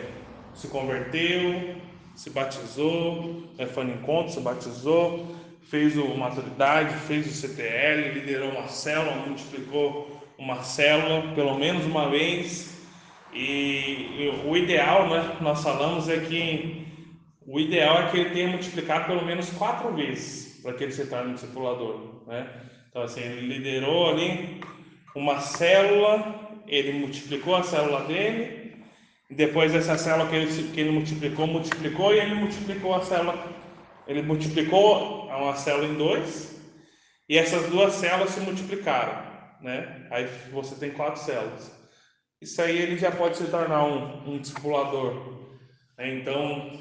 se converteu, se batizou, né, foi no encontro, se batizou, fez o maturidade, fez o CTL, liderou uma célula, multiplicou uma célula pelo menos uma vez. E, o ideal, né, nós falamos é que o ideal é que ele tenha multiplicado pelo menos quatro vezes para que ele se torne um discipulador, né? Então assim, ele liderou ali uma célula, ele multiplicou a célula dele, depois dessa célula que ele, que ele multiplicou, multiplicou e ele multiplicou a célula, ele multiplicou uma célula em dois, e essas duas células se multiplicaram, né? Aí você tem quatro células. Isso aí ele já pode se tornar um, um discipulador. né? Então,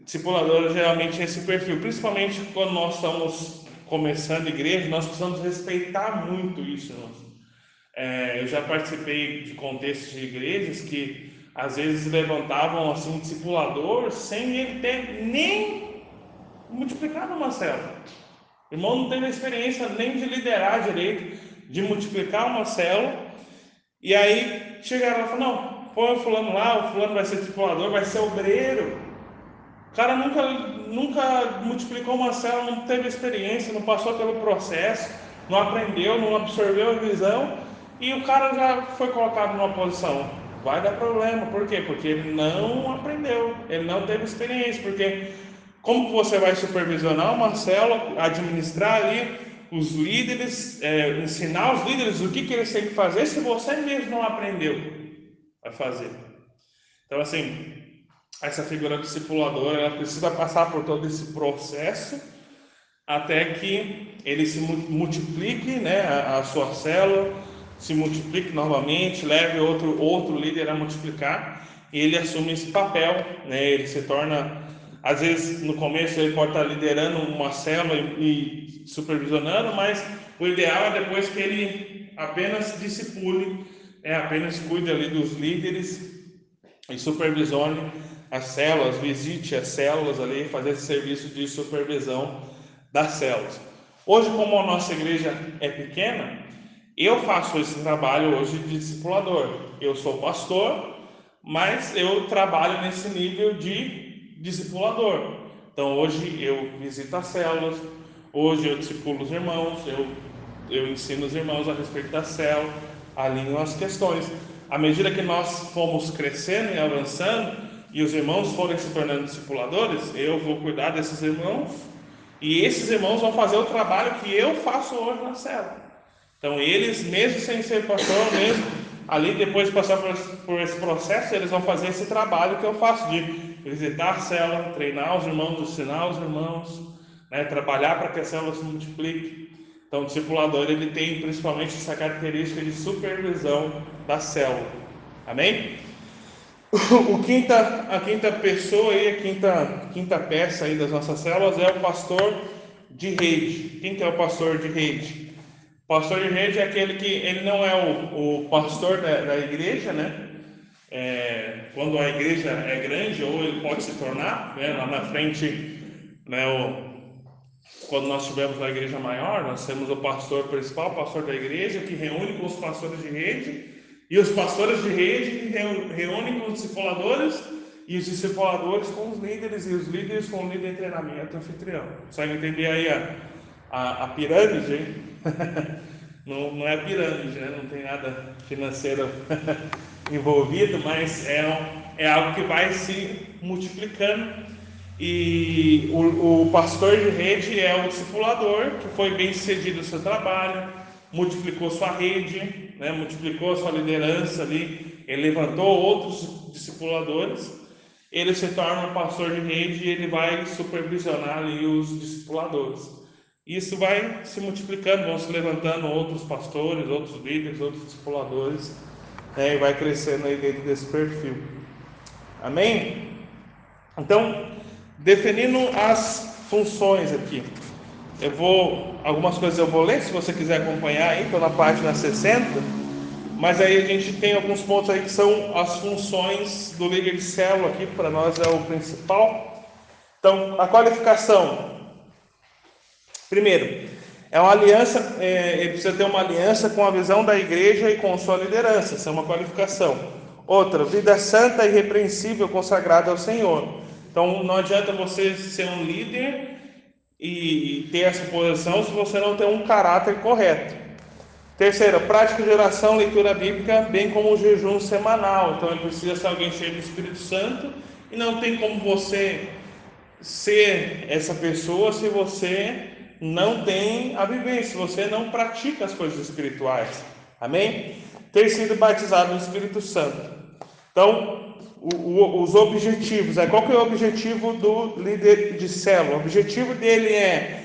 discipulador geralmente é esse perfil, principalmente quando nós estamos começando igreja, nós precisamos respeitar muito isso. É, eu já participei de contextos de igrejas que às vezes levantavam assim um discipulador sem ele ter nem multiplicado uma célula. Irmão não teve experiência nem de liderar direito, de multiplicar uma célula. E aí chegaram lá e falaram, não, põe o fulano lá, o fulano vai ser discipulador, vai ser obreiro. O cara nunca, nunca multiplicou uma célula, não teve experiência, não passou pelo processo, não aprendeu, não absorveu a visão, e o cara já foi colocado numa posição. Vai dar problema, por quê? Porque ele não aprendeu, ele não teve experiência, porque como você vai supervisionar uma célula, administrar ali os líderes, é, ensinar os líderes o que, que eles têm que fazer se você mesmo não aprendeu a fazer? Então, assim, essa figura discipuladora, ela precisa passar por todo esse processo até que ele se mu- multiplique, né, a, a sua célula se multiplique novamente, leve outro outro líder a multiplicar e ele assume esse papel, né, ele se torna às vezes no começo ele pode estar liderando uma célula e, e supervisionando, mas o ideal é depois que ele apenas discipule, é apenas cuide ali dos líderes e supervisione as células, visite as células ali, fazer esse serviço de supervisão das células. Hoje, como a nossa igreja é pequena, eu faço esse trabalho hoje de discipulador. Eu sou pastor, mas eu trabalho nesse nível de discipulador. Então, hoje eu visito as células, hoje eu discipulo os irmãos, eu, eu ensino os irmãos a respeito da célula, alinho as questões. À medida que nós fomos crescendo e avançando, e os irmãos forem se tornando discipuladores, eu vou cuidar desses irmãos, e esses irmãos vão fazer o trabalho que eu faço hoje na célula. Então, eles, mesmo sem ser pastor, mesmo ali depois de passar por, por esse processo, eles vão fazer esse trabalho que eu faço de visitar a célula, treinar os irmãos, ensinar os irmãos, né, trabalhar para que a célula se multiplique. Então, o discipulador ele tem principalmente essa característica de supervisão da célula. Amém? O quinta, a quinta pessoa aí, a quinta, quinta peça aí das nossas células é o pastor de rede. Quem que é o pastor de rede? Pastor de rede é aquele que ele não é o, o pastor da, da igreja, né? É, quando a igreja é grande, ou ele pode se tornar, né? lá na frente, né? O, quando nós estivermos na igreja maior, nós temos o pastor principal, o pastor da igreja, que reúne com os pastores de rede, e os pastores de rede reúnem com os discipuladores, e os discipuladores com os líderes, e os líderes com o líder de treinamento anfitrião. Consegue entender aí a, a, a pirâmide? hein? não, não é pirâmide, né? não tem nada financeiro envolvido, mas é, um- é algo que vai se multiplicando. E o, o pastor de rede é o discipulador que foi bem sucedido no seu trabalho, multiplicou sua rede, né, multiplicou sua liderança ali, ele levantou outros discipuladores, ele se torna pastor de rede e ele vai supervisionar ali os discipuladores. Isso vai se multiplicando, vão se levantando outros pastores, outros líderes, outros discipuladores, né, e vai crescendo aí dentro desse perfil. Amém? Então, definindo as funções aqui. Eu vou, algumas coisas eu vou ler, se você quiser acompanhar aí, estou na página 60, mas aí a gente tem alguns pontos aí que são as funções do líder de célula aqui, para nós é o principal. Então, a qualificação. Primeiro, é uma aliança, é, ele precisa ter uma aliança com a visão da igreja e com sua liderança, isso é uma qualificação. Outra, vida santa e irrepreensível consagrada ao Senhor. Então, não adianta você ser um líder e ter essa posição se você não tem um caráter correto. Terceira, prática de oração, leitura bíblica, bem como o jejum semanal. Então ele precisa ser alguém cheio do Espírito Santo e não tem como você ser essa pessoa se você não tem a vivência, você não pratica as coisas espirituais. Amém? Ter sido batizado no Espírito Santo. Então, o, o, os objetivos. Né? Qual que é o objetivo do líder de célula? O objetivo dele é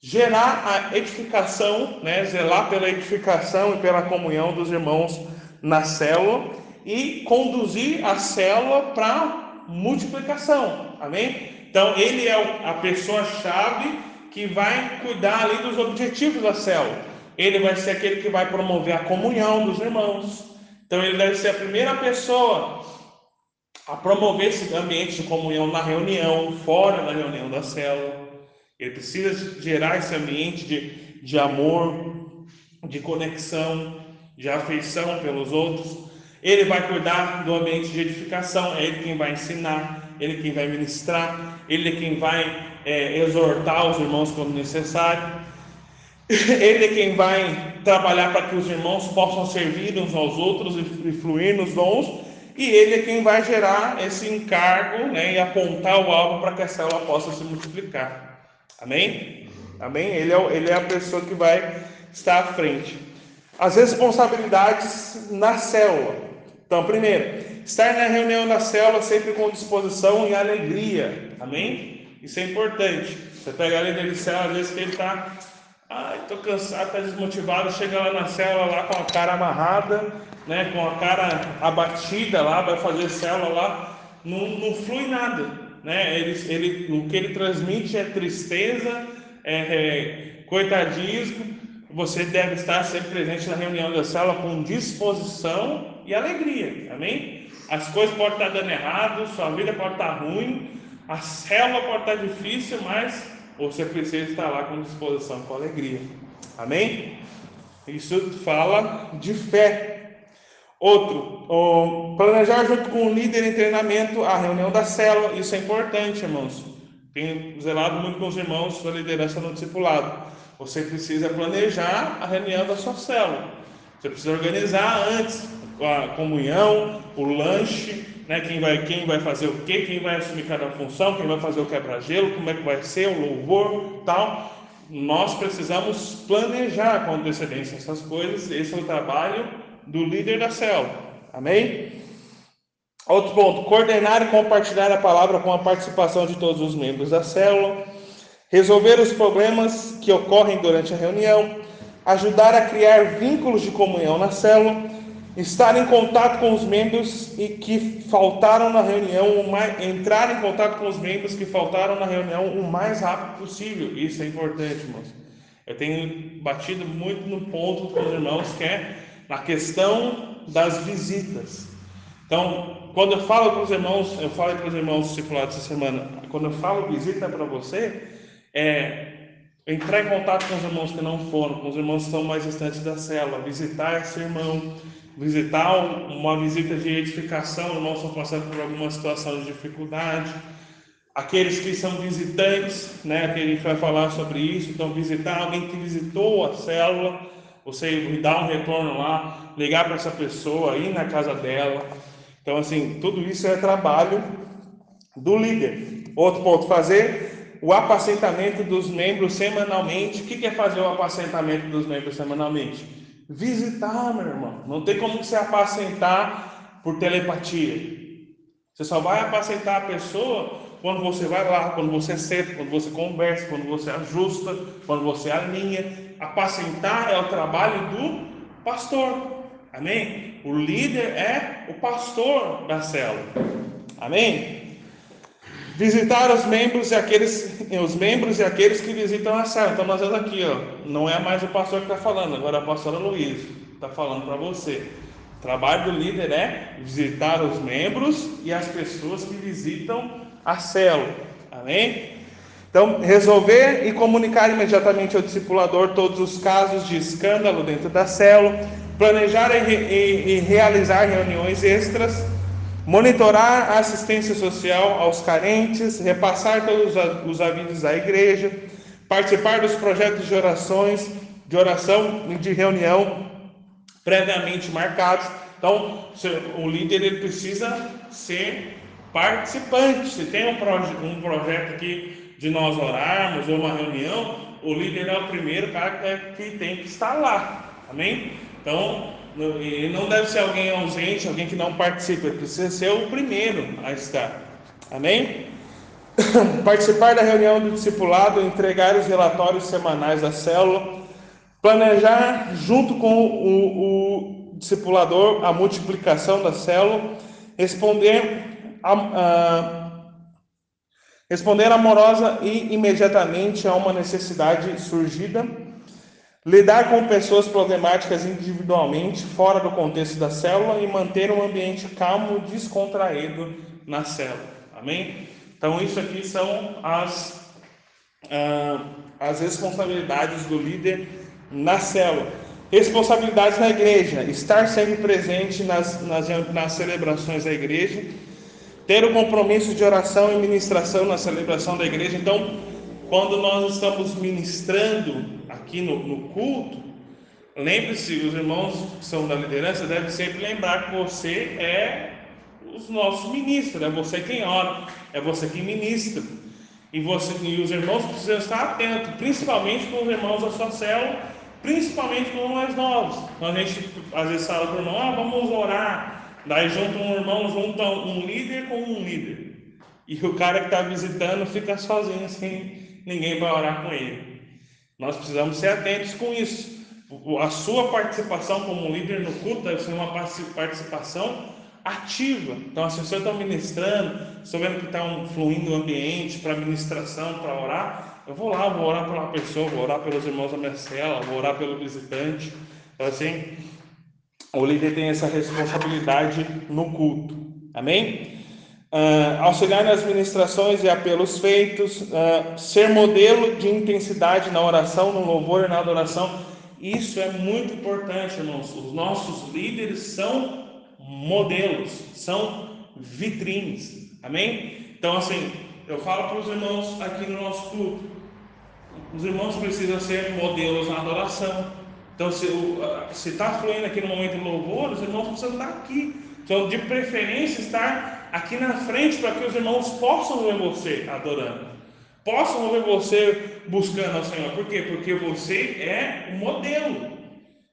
gerar a edificação, né? zelar pela edificação e pela comunhão dos irmãos na célula e conduzir a célula para multiplicação. Amém? Então, ele é a pessoa-chave que vai cuidar ali dos objetivos da célula. Ele vai ser aquele que vai promover a comunhão dos irmãos. Então, ele deve ser a primeira pessoa a promover esse ambiente de comunhão na reunião, fora da reunião da célula. Ele precisa gerar esse ambiente de, de amor, de conexão, de afeição pelos outros. Ele vai cuidar do ambiente de edificação, é ele quem vai ensinar, ele quem vai ministrar, ele quem vai é, exortar os irmãos quando necessário. Ele é quem vai trabalhar para que os irmãos possam servir uns aos outros e fluir nos dons e ele é quem vai gerar esse encargo né, e apontar o alvo para que a célula possa se multiplicar. Amém? Amém? Ele é, ele é a pessoa que vai estar à frente. As responsabilidades na célula. Então, primeiro, estar na reunião da célula sempre com disposição e alegria. Amém? Isso é importante. Você pega a líder de célula, às vezes que ele está Ai, tô cansado, tá desmotivado, chega lá na célula lá com a cara amarrada, né, com a cara abatida lá, vai fazer célula lá, não, não flui nada, né? Ele, ele, o que ele transmite é tristeza, é, é coitadismo. Você deve estar sempre presente na reunião da célula com disposição e alegria, amém? As coisas podem estar dando errado, sua vida pode estar ruim, a célula pode estar difícil, mas você precisa estar lá com disposição, com alegria. Amém? Isso fala de fé. Outro, planejar junto com o líder em treinamento a reunião da célula. Isso é importante, irmãos. Tenho zelado muito com os irmãos sua liderança no discipulado. Você precisa planejar a reunião da sua célula. Você precisa organizar antes a comunhão, o lanche, né? Quem vai, quem vai fazer o quê, quem vai assumir cada função, quem vai fazer o quebra-gelo, como é que vai ser o louvor, tal. Nós precisamos planejar com antecedência essas coisas. Esse é o trabalho do líder da célula. Amém? Outro ponto: coordenar e compartilhar a palavra com a participação de todos os membros da célula, resolver os problemas que ocorrem durante a reunião, ajudar a criar vínculos de comunhão na célula estar em contato com os membros e que faltaram na reunião, entrar em contato com os membros que faltaram na reunião o mais rápido possível. Isso é importante, irmãos. Eu tenho batido muito no ponto com os irmãos que é na questão das visitas. Então, quando eu falo para os irmãos, eu falo para os irmãos discipulados essa semana, quando eu falo visita para você, é entrar em contato com os irmãos que não foram, com os irmãos que estão mais distantes da célula, visitar esse irmão, visitar uma visita de edificação, irmãos estão passando por alguma situação de dificuldade. Aqueles que são visitantes, né, que a gente vai falar sobre isso, então visitar alguém que visitou a célula, você dar um retorno lá, ligar para essa pessoa, ir na casa dela. Então, assim, tudo isso é trabalho do líder. Outro ponto, fazer o apacentamento dos membros semanalmente. O que é fazer o apacentamento dos membros semanalmente? Visitar, meu irmão. Não tem como você apacentar por telepatia. Você só vai apacentar a pessoa quando você vai lá, quando você senta, quando você conversa, quando você ajusta, quando você alinha. Apacentar é o trabalho do pastor. Amém? O líder é o pastor da célula. Amém? Visitar os membros e aqueles, os membros e aqueles que visitam a célula. Então nós vemos aqui, ó, não é mais o pastor que está falando, agora é a pastora Luiz está falando para você. O trabalho do líder é visitar os membros e as pessoas que visitam a célula. Amém? Então, resolver e comunicar imediatamente ao discipulador todos os casos de escândalo dentro da célula, planejar e, e, e realizar reuniões extras, monitorar a assistência social aos carentes, repassar todos os avisos à igreja, participar dos projetos de orações, de oração e de reunião previamente marcados. Então, o líder ele precisa ser participante. Se tem um, proje um projeto aqui de nós orarmos ou uma reunião, o líder é o primeiro cara que tem que estar lá. Amém? Então, ele não deve ser alguém ausente, alguém que não participa, precisa ser o primeiro a estar. Amém? Participar da reunião do discipulado, entregar os relatórios semanais da célula, planejar junto com o, o discipulador a multiplicação da célula, responder responder amorosa e imediatamente a uma necessidade surgida, lidar com pessoas problemáticas individualmente, fora do contexto da célula e manter um ambiente calmo, descontraído na célula. Amém? Então, isso aqui são as, uh, as responsabilidades do líder na célula. Responsabilidades na igreja: estar sempre presente nas, nas, nas celebrações da igreja ter o compromisso de oração e ministração na celebração da igreja. Então, quando nós estamos ministrando aqui no, no culto, lembre-se, os irmãos que são da liderança devem sempre lembrar que você é os nossos ministros, é você quem ora, é você quem ministra. E, você, e os irmãos precisam estar atentos, principalmente com os irmãos da sua célula, principalmente com os mais novos. Então, a gente às vezes fala para o irmão, ah, vamos orar, Daí junta um irmão, junta um líder com um líder. E o cara que está visitando fica sozinho, sem ninguém vai orar com ele. Nós precisamos ser atentos com isso. A sua participação como líder no culto deve ser uma participação ativa. Então, se você está ministrando, estou vendo que está um, fluindo o ambiente para ministração, para orar, eu vou lá, vou orar pela pessoa, vou orar pelos irmãos da minha cela, vou orar pelo visitante. Então, assim, o líder tem essa responsabilidade no culto. Amém? Uh, auxiliar nas ministrações e apelos feitos, uh, ser modelo de intensidade na oração, no louvor e na adoração. Isso é muito importante, irmãos. Os nossos líderes são modelos, são vitrines. Amém? Então, assim, eu falo para os irmãos aqui no nosso culto: os irmãos precisam ser modelos na adoração, então, se está fluindo aqui no momento de louvor, os irmãos precisam estar aqui. Então, de preferência, estar aqui na frente para que os irmãos possam ver você adorando, possam ver você buscando ao Senhor. Por quê? Porque você é o modelo.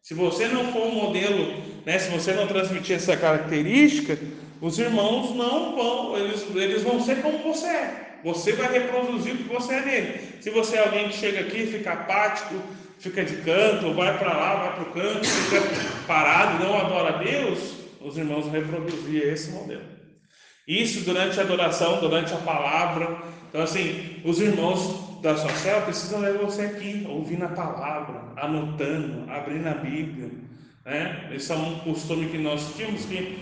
Se você não for um modelo, né, se você não transmitir essa característica, os irmãos não vão, eles, eles vão ser como você é. Você vai reproduzir o que você é nele. Se você é alguém que chega aqui fica apático, fica de canto, vai para lá, vai para o canto, fica parado, não adora a Deus, os irmãos reproduziam esse modelo. Isso durante a adoração, durante a palavra. Então, assim, os irmãos da sua célula precisam ver você aqui, ouvindo a palavra, anotando, abrindo a Bíblia. Né? Esse é um costume que nós tínhamos que,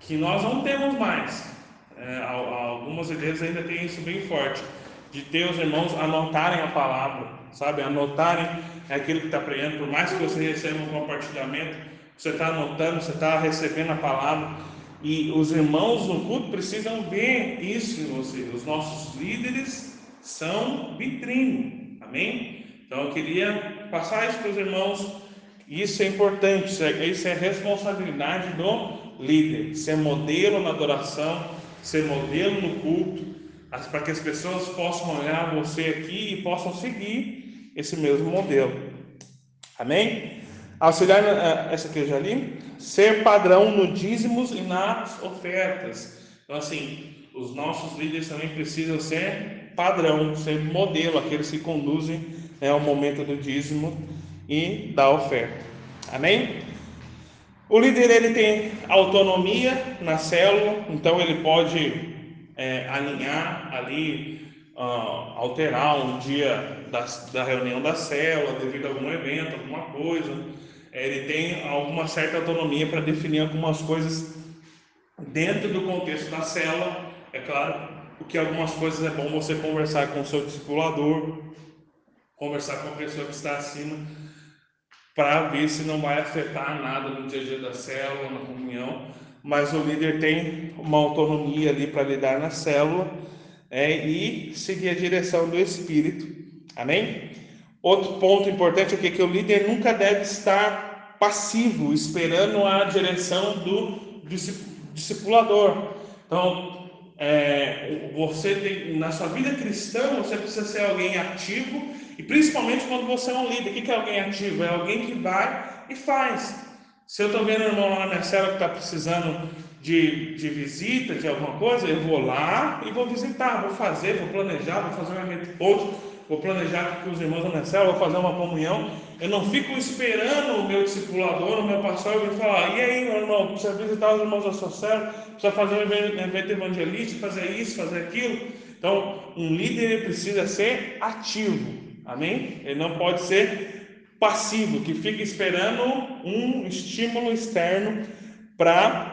que nós não temos mais. É, algumas igrejas ainda têm isso bem forte, de ter os irmãos anotarem a palavra, sabe? Anotarem aquilo que está pregando, por mais que você receba um compartilhamento, você está anotando, você está recebendo a palavra. E os irmãos no culto precisam ver isso em você. Os nossos líderes são vitrine. Amém? Então eu queria passar isso para os irmãos. Isso é importante, isso é, é responsabilidade do líder. Ser modelo na adoração, ser modelo no culto. para que as pessoas possam olhar você aqui e possam seguir esse mesmo modelo. Amém? Auxiliar, eh, essa aqui eu já li, ser padrão no dízimos e nas ofertas. Então, assim, os nossos líderes também precisam ser padrão, ser modelo, aqueles que conduzem né, ao momento do dízimo e da oferta. Amém? O líder ele tem autonomia na célula, então ele pode é, alinhar ali, uh, alterar um dia da, da reunião da célula devido a algum evento, alguma coisa. É, ele tem alguma certa autonomia para definir algumas coisas dentro do contexto da célula. É claro, porque algumas coisas é bom você conversar com o seu discipulador, conversar com a pessoa que está acima para ver se não vai afetar nada no dia a dia da célula, na comunhão, mas o líder tem uma autonomia ali para lidar na célula é, e seguir a direção do Espírito. Amém? Outro ponto importante é que o líder nunca deve estar passivo, esperando a direção do discipulador. Então, é, você tem, na sua vida cristã, você precisa ser alguém ativo e principalmente quando você é um líder. O que é alguém ativo? É alguém que vai e faz. Se eu estou vendo o irmão lá na cela que está precisando de, de visita, de alguma coisa, eu vou lá e vou visitar, vou fazer, vou planejar, vou fazer um evento post, vou planejar com os irmãos na cela, vou fazer uma comunhão. Eu não fico esperando o meu discipulador, o meu pastor vir falar, e aí, meu irmão, precisa visitar os irmãos da sua cela, precisa fazer um evento evangelístico, fazer isso, fazer aquilo. Então, um líder precisa ser ativo. Amém? Ele não pode ser passivo, que fica esperando um estímulo externo para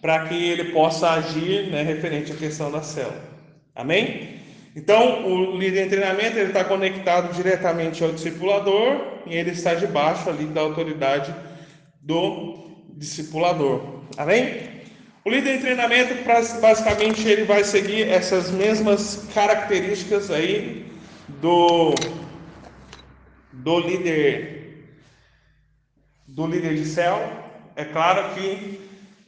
para que ele possa agir né, referente à questão da célula. Amém? Então, o líder em treinamento ele está conectado diretamente ao discipulador e ele está debaixo ali da autoridade do discipulador. Amém? O líder em treinamento, basicamente, ele vai seguir essas mesmas características aí do, do líder do líder de céu, é claro que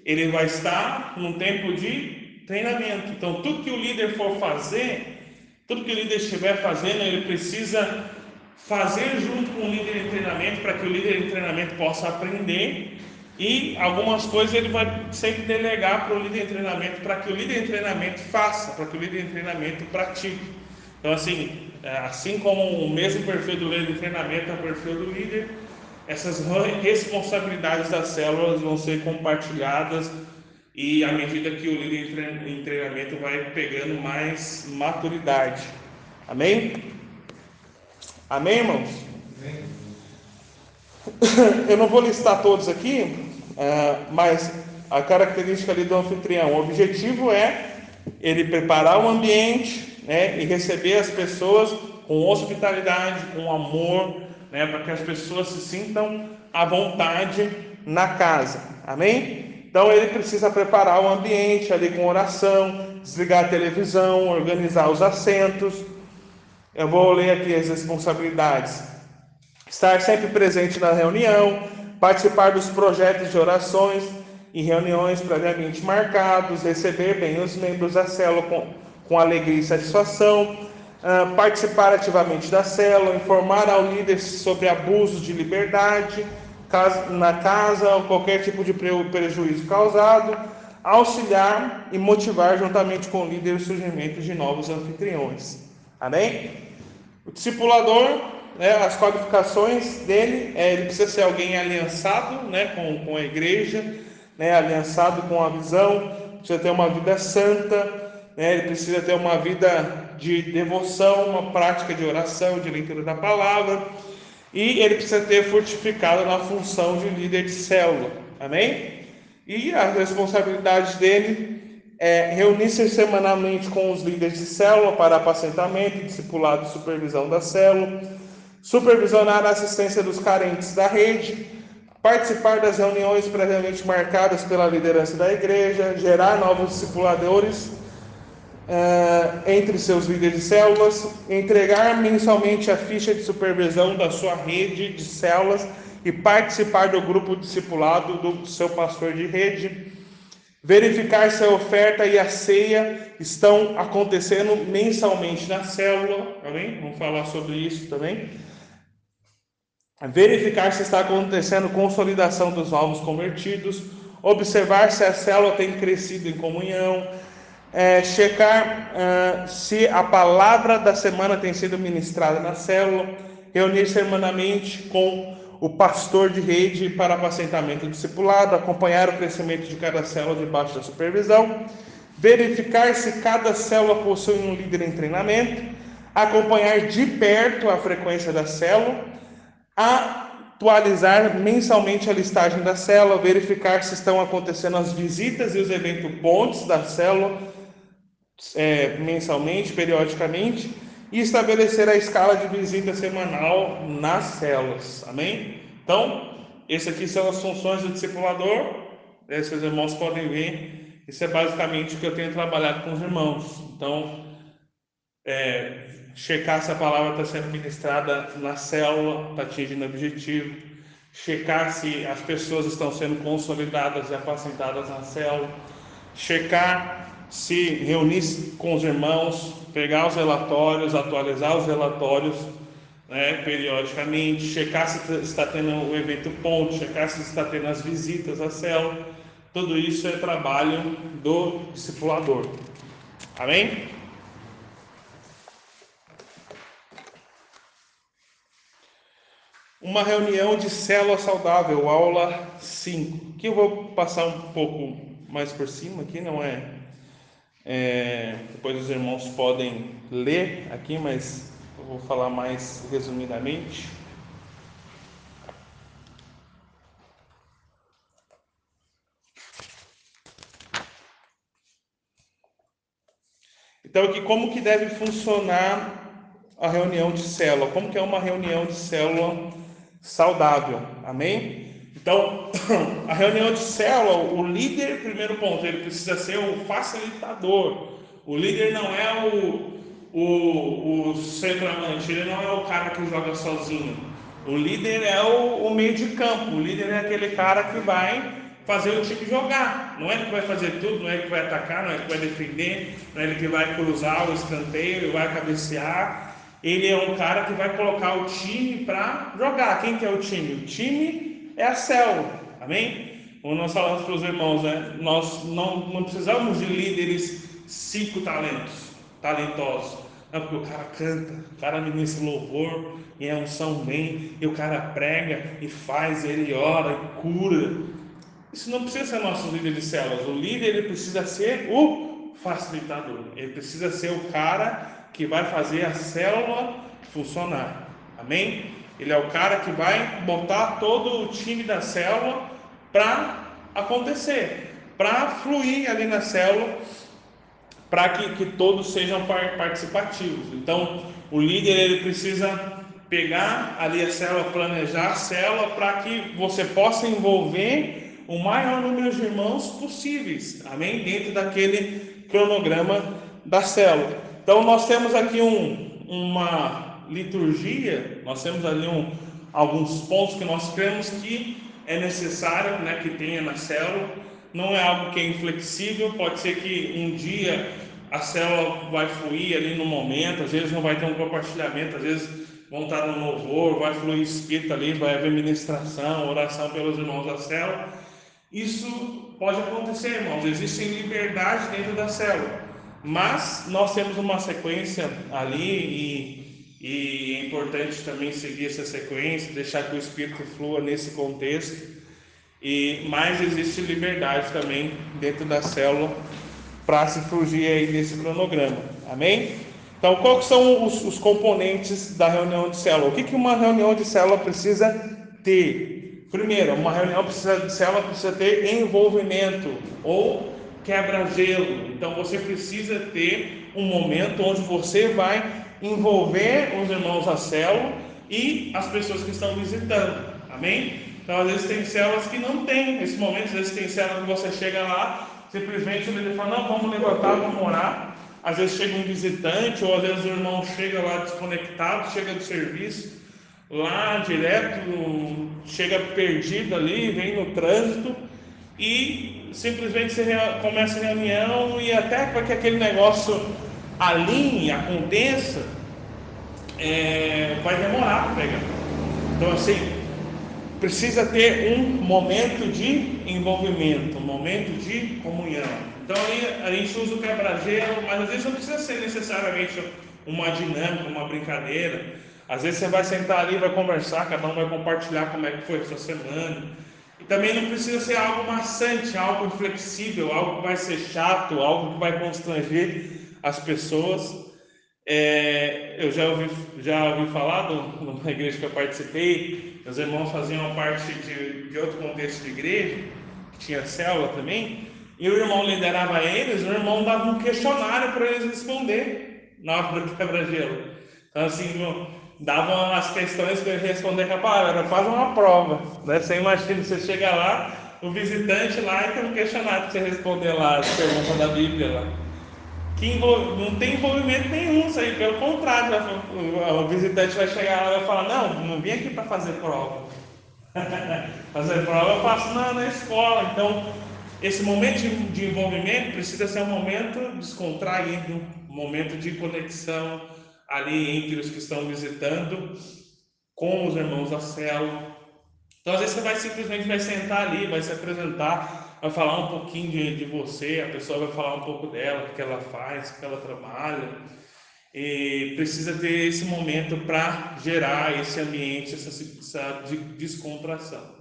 ele vai estar num tempo de treinamento. Então, tudo que o líder for fazer, tudo que o líder estiver fazendo, ele precisa fazer junto com o líder em treinamento para que o líder em treinamento possa aprender e algumas coisas ele vai sempre delegar para o líder em treinamento para que o líder em treinamento faça, para que o líder em treinamento pratique. Então, assim, é, assim como o mesmo perfil do líder de treinamento é o perfil do líder, essas responsabilidades das células vão ser compartilhadas e à medida que o líder em treinamento vai pegando mais maturidade. Amém? Amém, irmãos? Amém. Eu não vou listar todos aqui, é, mas a característica ali do anfitrião, o objetivo é ele preparar o ambiente, né, e receber as pessoas com hospitalidade, com amor, né, para que as pessoas se sintam à vontade na casa. Amém? Então ele precisa preparar o ambiente ali com oração, desligar a televisão, organizar os assentos. Eu vou ler aqui as responsabilidades. Estar sempre presente na reunião, participar dos projetos de orações e reuniões previamente marcados, receber bem os membros da célula com com alegria e satisfação, uh, participar ativamente da célula, informar ao líder sobre abusos de liberdade na casa ou qualquer tipo de prejuízo causado, auxiliar e motivar juntamente com o líder o surgimento de novos anfitriões. Amém? O discipulador, né, as qualificações dele, é, ele precisa ser alguém aliançado né, com, com a igreja, né, aliançado com a visão, precisa ter uma vida santa, né? ele precisa ter uma vida de devoção, uma prática de oração, de leitura da palavra, e ele precisa ter fortificado na função de líder de célula, amém? E as responsabilidades dele é reunir-se semanalmente com os líderes de célula para apacentamento, discipulado e supervisão da célula, supervisionar a assistência dos carentes da rede, participar das reuniões previamente marcadas pela liderança da igreja, gerar novos discipuladores uh, entre seus líderes de células, entregar mensalmente a ficha de supervisão da sua rede de células e participar do grupo discipulado do seu pastor de rede, Verificar se a oferta e a ceia estão acontecendo mensalmente na célula, amém? Vamos falar sobre isso também. Verificar se está acontecendo consolidação dos novos convertidos, observar se a célula tem crescido em comunhão, é, checar uh, se a palavra da semana tem sido ministrada na célula, reunir semanalmente com o pastor de rede para apacentamento discipulado, acompanhar o crescimento de cada célula debaixo da supervisão, verificar se cada célula possui um líder em treinamento, acompanhar de perto a frequência da célula, atualizar mensalmente a listagem da célula, verificar se estão acontecendo as visitas e os eventos pontes da célula é, mensalmente, periodicamente, e estabelecer a escala de visita semanal nas células. Amém? Então, essas aqui são as funções do discipulador. Esses irmãos podem ver. Isso é basicamente o que eu tenho trabalhado com os irmãos. Então, é, checar se a palavra está sendo ministrada na célula, está atingindo o objetivo. Checar se as pessoas estão sendo consolidadas e apacentadas na célula. Checar se reunir com os irmãos, pegar os relatórios, atualizar os relatórios né, periodicamente, checar se está tendo o evento ponto, checar se está tendo as visitas à célula. Tudo isso é trabalho do discipulador. Amém? Uma reunião de célula saudável, aula 5, que eu vou passar um pouco mais por cima aqui, não é é, depois os irmãos podem ler aqui, mas eu vou falar mais resumidamente. Então, aqui como que deve funcionar a reunião de célula? Como que é uma reunião de célula saudável? Amém? Então, a reunião de célula, o líder, primeiro ponto, ele precisa ser o facilitador. O líder não é o, o, o centroavante, ele não é o cara que joga sozinho. O líder é o, o meio de campo, o líder é aquele cara que vai fazer o time jogar. Não é ele que vai fazer tudo, não é ele que vai atacar, não é ele que vai defender, não é ele que vai cruzar o escanteio, ele vai cabecear. Ele é um cara que vai colocar o time para jogar. Quem que é o time? O time é a célula. Amém? Como nós falamos para os irmãos, né? nós não, não precisamos de líderes cinco talentos, talentosos. Não, porque o cara canta, o cara ministra louvor, e é unção bem, e o cara prega e faz, ele ora e cura. Isso não precisa ser nosso líder de células. O líder ele precisa ser o facilitador. Ele precisa ser o cara que vai fazer a célula funcionar. Amém? Ele é o cara que vai botar todo o time da célula para acontecer, para fluir ali na célula, para que, que todos sejam participativos. Então, o líder ele precisa pegar ali a célula, planejar a célula para que você possa envolver o maior número de irmãos possíveis, amém? Dentro daquele cronograma da célula. Então, nós temos aqui um, uma liturgia, nós temos ali um, alguns pontos que nós cremos que é necessário né, que tenha na célula. Não é algo que é inflexível, pode ser que um dia a célula vai fluir ali no momento, às vezes não vai ter um compartilhamento, às vezes vão estar no louvor, vai fluir espírito ali, vai haver ministração, oração pelos irmãos da célula. Isso pode acontecer, irmãos, existe liberdade dentro da célula, mas nós temos uma sequência ali e e é importante também seguir essa sequência, deixar que o Espírito flua nesse contexto. E mais existe liberdade também dentro da célula para se fugir aí desse cronograma. Amém? Então, quais são os, os, componentes da reunião de célula? O que, que uma reunião de célula precisa ter? Primeiro, uma reunião precisa, de célula precisa ter envolvimento ou quebra-gelo. Então, você precisa ter um momento onde você vai envolver os irmãos da célula e as pessoas que estão visitando. Amém? Então, às vezes tem células que não tem nesse momento, às vezes tem células que você chega lá, simplesmente o líder fala, não, vamos levantar, vamos orar. Às vezes chega um visitante, ou às vezes o irmão chega lá desconectado, chega do serviço, lá direto, chega perdido ali, vem no trânsito, e simplesmente você começa a reunião e até para que aquele negócio alinhe, aconteça, é, vai demorar para pegar. Então assim, precisa ter um momento de envolvimento, um momento de comunhão. Então aí a gente usa o quebra-gelo, mas às vezes não precisa ser necessariamente uma dinâmica, uma brincadeira. Às vezes você vai sentar ali, vai conversar, cada um vai compartilhar como é que foi a sua semana. E também não precisa ser algo maçante, algo inflexível, algo que vai ser chato, algo que vai constranger as pessoas. É, eu já ouvi, já ouvi falar do, numa igreja que eu participei, meus irmãos faziam parte de, de outro contexto de igreja, que tinha célula também, e o irmão liderava eles, o irmão dava um questionário para eles responder na hora do quebra-gelo. Então, assim, davam as questões para ele responder com a palavra, faz uma prova. Né? Você imagina, você chega lá, o visitante lá e tem um questionário para você responder lá, as perguntas da Bíblia lá. Que não tem envolvimento nenhum isso aí, pelo contrário, o visitante vai chegar lá e vai falar, não, não vim aqui para fazer prova. fazer prova eu faço na, na escola. Então, esse momento de, de envolvimento precisa ser um momento descontraído, um momento de conexão, ali entre os que estão visitando com os irmãos da célula. Então, às vezes você vai simplesmente vai sentar ali, vai se apresentar, vai falar um pouquinho de, de você, a pessoa vai falar um pouco dela, o que ela faz, o que ela trabalha. E precisa ter esse momento para gerar esse ambiente, essa, essa descontração.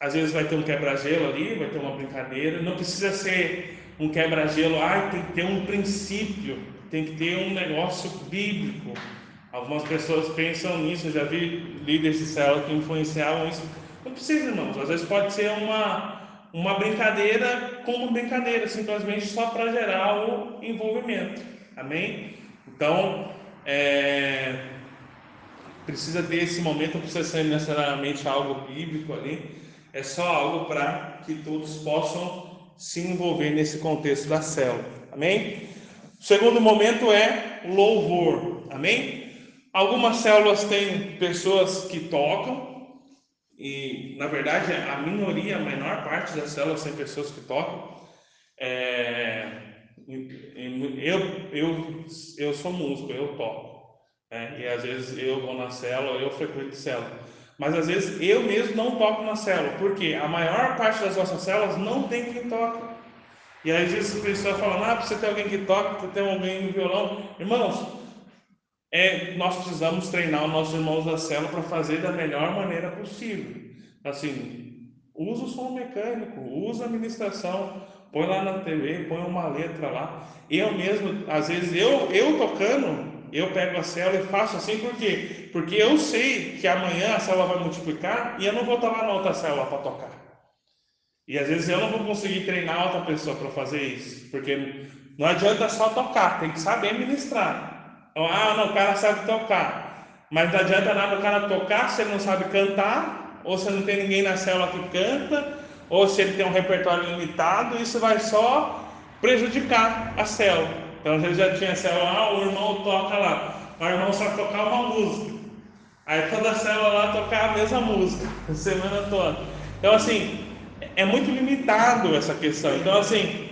Às vezes vai ter um quebra-gelo ali, vai ter uma brincadeira. Não precisa ser um quebra-gelo, ah, tem que ter um princípio tem que ter um negócio bíblico. Algumas pessoas pensam nisso, eu já vi líderes de célula que influenciavam isso. Não precisa, irmãos. Às vezes pode ser uma, uma brincadeira como brincadeira, simplesmente só para gerar o envolvimento. Amém? Então, é, precisa ter esse momento, não precisa ser necessariamente algo bíblico ali, é só algo para que todos possam se envolver nesse contexto da célula. Amém? O segundo momento é louvor. Amém? Algumas células têm pessoas que tocam, e na verdade a minoria, a menor parte das células tem pessoas que tocam. É, eu, eu, eu sou músico, eu toco. Né? E às vezes eu vou na célula, eu frequento célula. Mas às vezes eu mesmo não toco na célula, porque a maior parte das nossas células não tem quem toca. E aí Jesus pessoas falando, ah, você tem alguém que toca, você tem alguém no violão. Irmãos, é, nós precisamos treinar os nossos irmãos da célula para fazer da melhor maneira possível. Assim, usa o som mecânico, usa a ministração, põe lá na TV, põe uma letra lá. Eu mesmo, às vezes, eu, eu tocando, eu pego a célula e faço assim, por quê? Porque eu sei que amanhã a célula vai multiplicar e eu não vou estar lá na outra célula para tocar. E às vezes eu não vou conseguir treinar outra pessoa para fazer isso, porque não adianta só tocar, tem que saber ministrar. Então, ah, não, o cara sabe tocar, mas não adianta nada o cara tocar se ele não sabe cantar, ou se não tem ninguém na célula que canta, ou se ele tem um repertório limitado, isso vai só prejudicar a célula. Então, às vezes já tinha célula, ah, o irmão toca lá, o irmão sabe tocar uma música. Aí toda a célula lá tocar a mesma música, a semana toda. Então, assim, é muito limitado essa questão. Então, assim,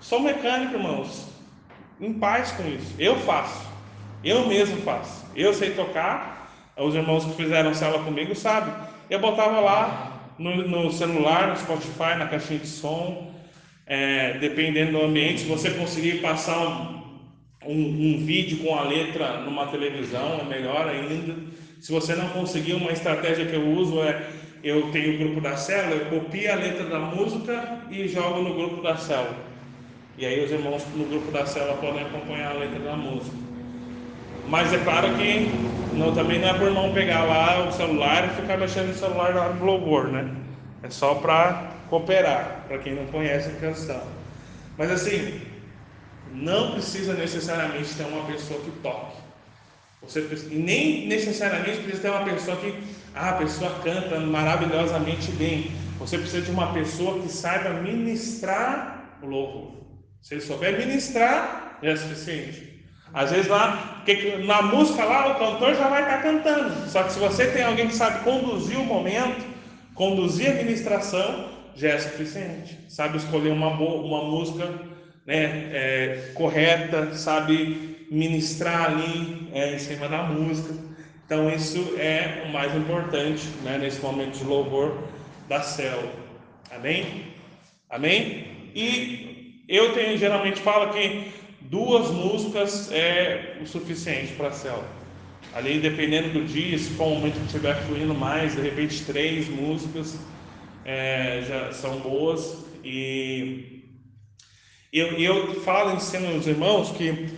sou mecânico, irmãos, em paz com isso. Eu faço, eu mesmo faço. Eu sei tocar, os irmãos que fizeram cela comigo sabem. Eu botava lá no, no celular, no Spotify, na caixinha de som, é, dependendo do ambiente, se você conseguir passar um, um, um vídeo com a letra numa televisão, é melhor ainda. Se você não conseguir, uma estratégia que eu uso é eu tenho o grupo da célula, eu copio a letra da música e jogo no grupo da célula. E aí os irmãos no grupo da célula podem acompanhar a letra da música. Mas é claro que não, também não é o irmão pegar lá o celular e ficar mexendo no celular na hora do louvor, né? É só para cooperar, para quem não conhece a canção. Mas assim, não precisa necessariamente ter uma pessoa que toque. Você nem necessariamente precisa ter uma pessoa que ah, a pessoa canta maravilhosamente bem. Você precisa de uma pessoa que saiba ministrar o louvor. Se ele souber ministrar, é suficiente. Às vezes lá, na música lá, o cantor já vai estar cantando. Só que se você tem alguém que sabe conduzir o momento, conduzir a ministração, já é suficiente. Sabe escolher uma, boa, uma música né, é, correta, sabe ministrar ali é, em cima da música. Então isso é o mais importante né, nesse momento de louvor da célula. Amém? Amém? E eu tenho geralmente falo que duas músicas é o suficiente para a célula. Ali, dependendo do dia, se for um momento que estiver fluindo mais, de repente três músicas é, já são boas. E eu, eu falo, ensino os irmãos que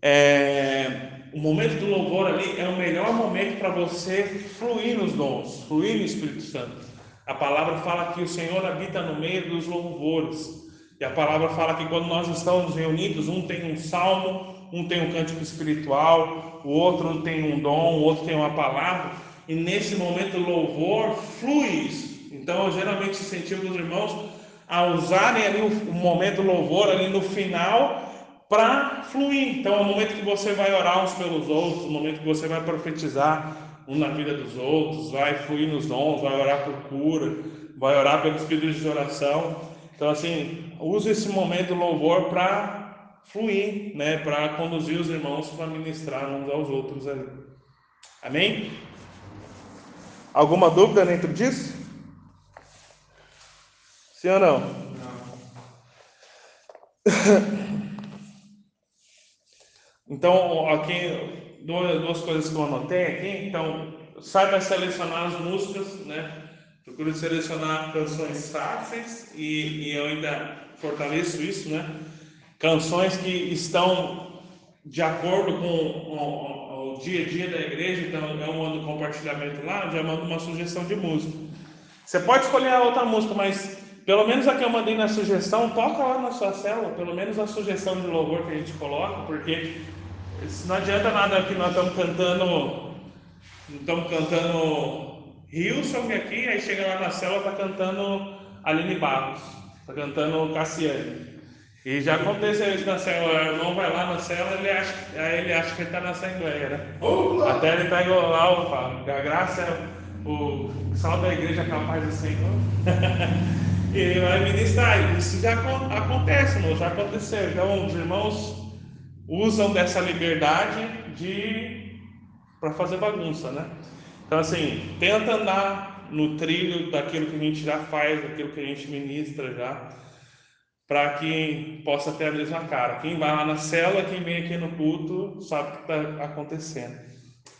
é, o momento do louvor ali é o melhor momento para você fluir nos dons, fluir no Espírito Santo. A palavra fala que o Senhor habita no meio dos louvores. E a palavra fala que quando nós estamos reunidos, um tem um salmo, um tem um cântico espiritual, o outro tem um dom, o outro tem uma palavra, e nesse momento louvor flui isso. Então, eu geralmente incentivo os irmãos a usarem ali o, momento louvor ali no final para fluir. Então, é o momento que você vai orar uns pelos outros, o momento que você vai profetizar um na vida dos outros, vai fluir nos dons, vai orar por cura, vai orar pelos pedidos de oração. Então, assim, use esse momento louvor para fluir, né, para conduzir os irmãos para ministrar uns aos outros ali. Amém? Alguma dúvida dentro disso? Sim ou não? Não. então, aqui, duas, duas coisas que eu anotei aqui. Então, saiba selecionar as músicas, né? Procure selecionar canções fáceis e, e eu ainda fortaleço isso, né? Canções que estão de acordo com o, o, o dia a dia da igreja, então eu mando compartilhamento lá, já mando uma sugestão de música. Você pode escolher a outra música, mas pelo menos a que eu mandei na sugestão, toca lá na sua célula, pelo menos a sugestão de louvor que a gente coloca, porque não adianta nada que nós estamos cantando, estamos cantando Hilson aqui, aí chega lá na cela, tá cantando Aline Barros, tá cantando Cassiane. E já aconteceu isso na cela, o irmão vai lá na cela, ele acha, aí ele acha que ele está na assembleia, né? Até ele pega lá o fala, a graça é o sal da igreja capaz do Senhor. e ele vai ministrar. Isso já acontece, não? já aconteceu. Então os irmãos usam dessa liberdade de para fazer bagunça, né? Então, assim, tenta andar no trilho daquilo que a gente já faz, daquilo que a gente ministra já, para que possa ter a mesma cara. Quem vai lá na cela, quem vem aqui no culto, sabe o que está acontecendo.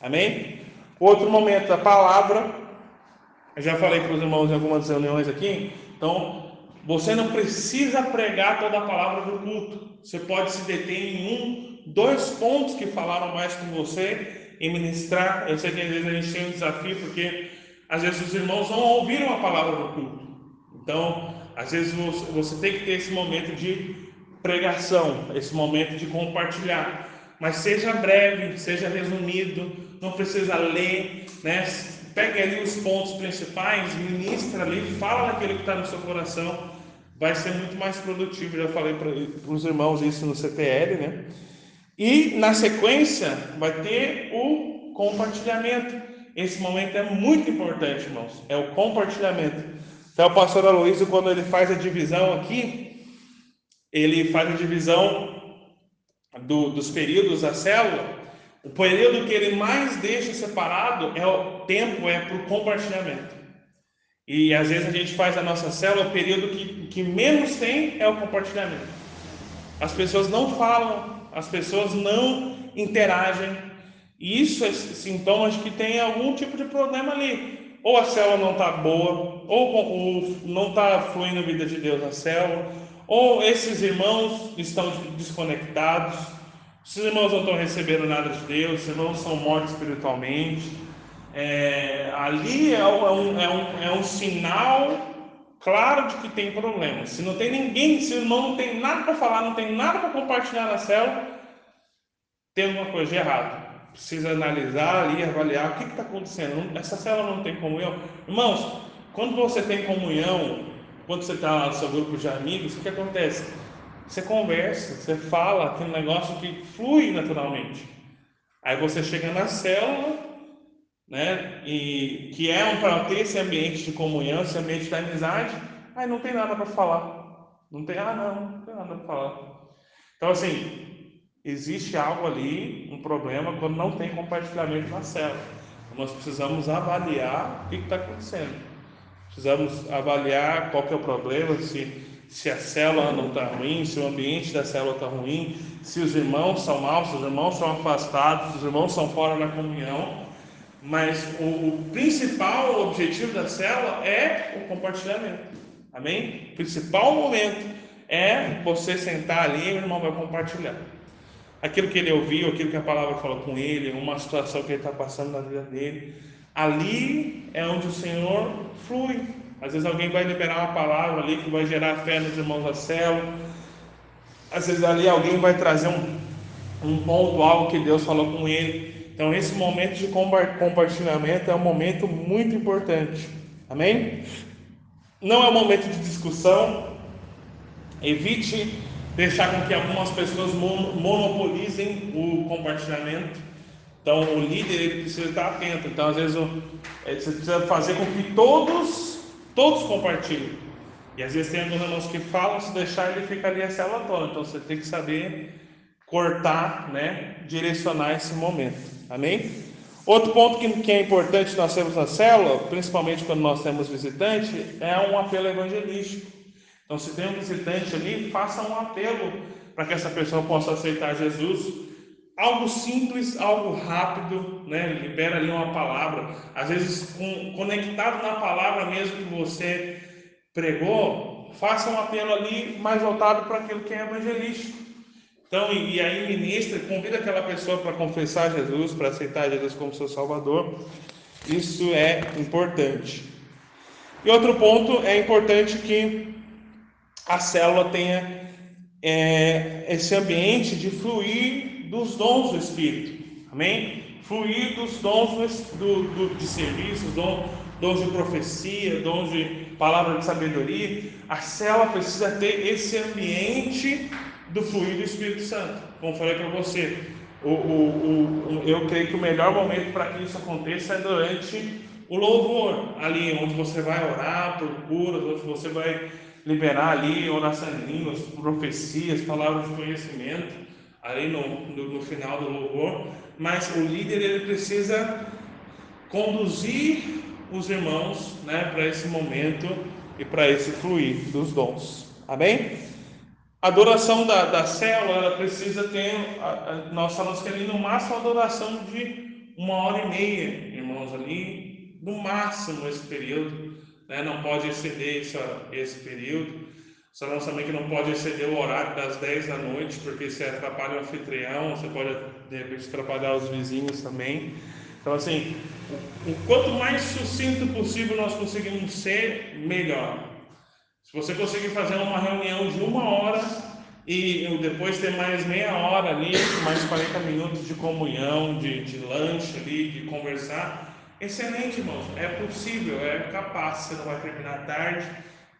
Amém? Outro momento, a palavra. Eu já falei para os irmãos em algumas reuniões aqui. Então, você não precisa pregar toda a palavra do culto. Você pode se deter em um, dois pontos que falaram mais com você em ministrar. Eu sei que às vezes a gente tem um desafio, porque às vezes os irmãos não ouviram a palavra do culto. Então, às vezes você tem que ter esse momento de pregação, esse momento de compartilhar. Mas seja breve, seja resumido, não precisa ler, né? Pegue ali os pontos principais, ministra ali, fala daquilo que está no seu coração, vai ser muito mais produtivo. Já falei para os irmãos isso no CTL, né? E na sequência vai ter o compartilhamento. Esse momento é muito importante, irmãos. É o compartilhamento. Então, o pastor Aloysio, quando ele faz a divisão aqui, ele faz a divisão do, dos períodos da célula. O período que ele mais deixa separado é o tempo, é para o compartilhamento. E às vezes a gente faz a nossa célula, o período que, que menos tem é o compartilhamento. As pessoas não falam as pessoas não interagem. E isso é sintoma de que tem algum tipo de problema ali. Ou a célula não está boa, ou, não está fluindo a vida de Deus na célula, ou esses irmãos estão desconectados, esses irmãos não estão recebendo nada de Deus, os irmãos são mortos espiritualmente. É, ali é um, é, um, é um sinal claro de que tem problema. Se não tem ninguém, se o irmão não tem nada para falar, não tem nada para compartilhar na célula, tem alguma coisa de errado. Precisa analisar ali, avaliar o que está acontecendo. Essa célula não tem comunhão. Irmãos, quando você tem comunhão, quando você está no seu grupo de amigos, o que acontece? Você conversa, você fala, tem um negócio que flui naturalmente. Aí você chega na célula, né? E que é um para ter esse ambiente de comunhão, esse ambiente da amizade, Ah, não tem nada para falar. Não tem, ah, não, não tem nada para falar. Então, assim, existe algo ali, um problema, quando não tem compartilhamento na célula. Nós precisamos avaliar o que está acontecendo. Precisamos avaliar qual que é o problema, se, se a célula não está ruim, se o ambiente da célula está ruim, se os irmãos são maus, se os irmãos são afastados, se os irmãos são fora da comunhão. Mas o, o principal objetivo da célula é o compartilhamento. Amém? O principal momento é você sentar ali e o irmão vai compartilhar. Aquilo que ele ouviu, aquilo que a palavra falou com ele, uma situação que ele está passando na vida dele. Ali é onde o Senhor flui. Às vezes alguém vai liberar uma palavra ali que vai gerar fé nos irmãos da célula. Às vezes ali alguém vai trazer um, um ponto, algo que Deus falou com ele. Então, esse momento de compartilhamento é um momento muito importante. Amém? Não é um momento de discussão. Evite deixar com que algumas pessoas monopolizem o compartilhamento. Então, o líder ele precisa estar atento. Então, às vezes, é, você precisa fazer com que todos, todos compartilhem. E às vezes tem alguns irmãos que falam, se deixar, ele fica ali a célula toda. Então, você tem que saber cortar, né? Direcionar esse momento. Amém? Outro ponto que, que é importante nós temos na célula, principalmente quando nós temos visitante, é um apelo evangelístico. Então, se tem um visitante ali, faça um apelo para que essa pessoa possa aceitar Jesus. Algo simples, algo rápido, né? Libera ali uma palavra. Às vezes, conectado na palavra mesmo que você pregou, faça um apelo ali mais voltado para aquilo que é evangelístico. Então, e, aí ministra, convida aquela pessoa para confessar Jesus, para aceitar Jesus como seu Salvador. Isso é importante. E outro ponto é importante que a célula tenha é, esse ambiente de fluir dos dons do Espírito. Amém? Fluir dos dons do, do, de serviço, dons, dons de profecia, dons de palavra de sabedoria. A célula precisa ter esse ambiente do fluir do Espírito Santo. Como falei para você, o, o, o, eu creio que o melhor momento para que isso aconteça é durante o louvor, ali onde você vai orar por curas, onde você vai liberar ali oração em línguas, profecias, palavras de conhecimento, ali no, no, no final do louvor. Mas o líder ele precisa conduzir os irmãos né, para esse momento e para esse fluir dos dons. Amém? A adoração da, da célula, ela precisa ter, a, a, nós falamos que ali no máximo a adoração de uma hora e meia, irmãos, ali, no máximo esse período, né? não pode exceder esse, esse período. Sabemos também que não pode exceder o horário das 10 da noite, porque se atrapalha o anfitrião, você pode de repente atrapalhar os vizinhos também. Então, assim, o, o quanto mais sucinto possível nós conseguimos ser, melhor. Se você conseguir fazer uma reunião de uma hora e depois ter mais meia hora ali, mais 40 minutos de comunhão, de, de lanche ali, de conversar, excelente, irmãos. É possível, é capaz. Você não vai terminar tarde,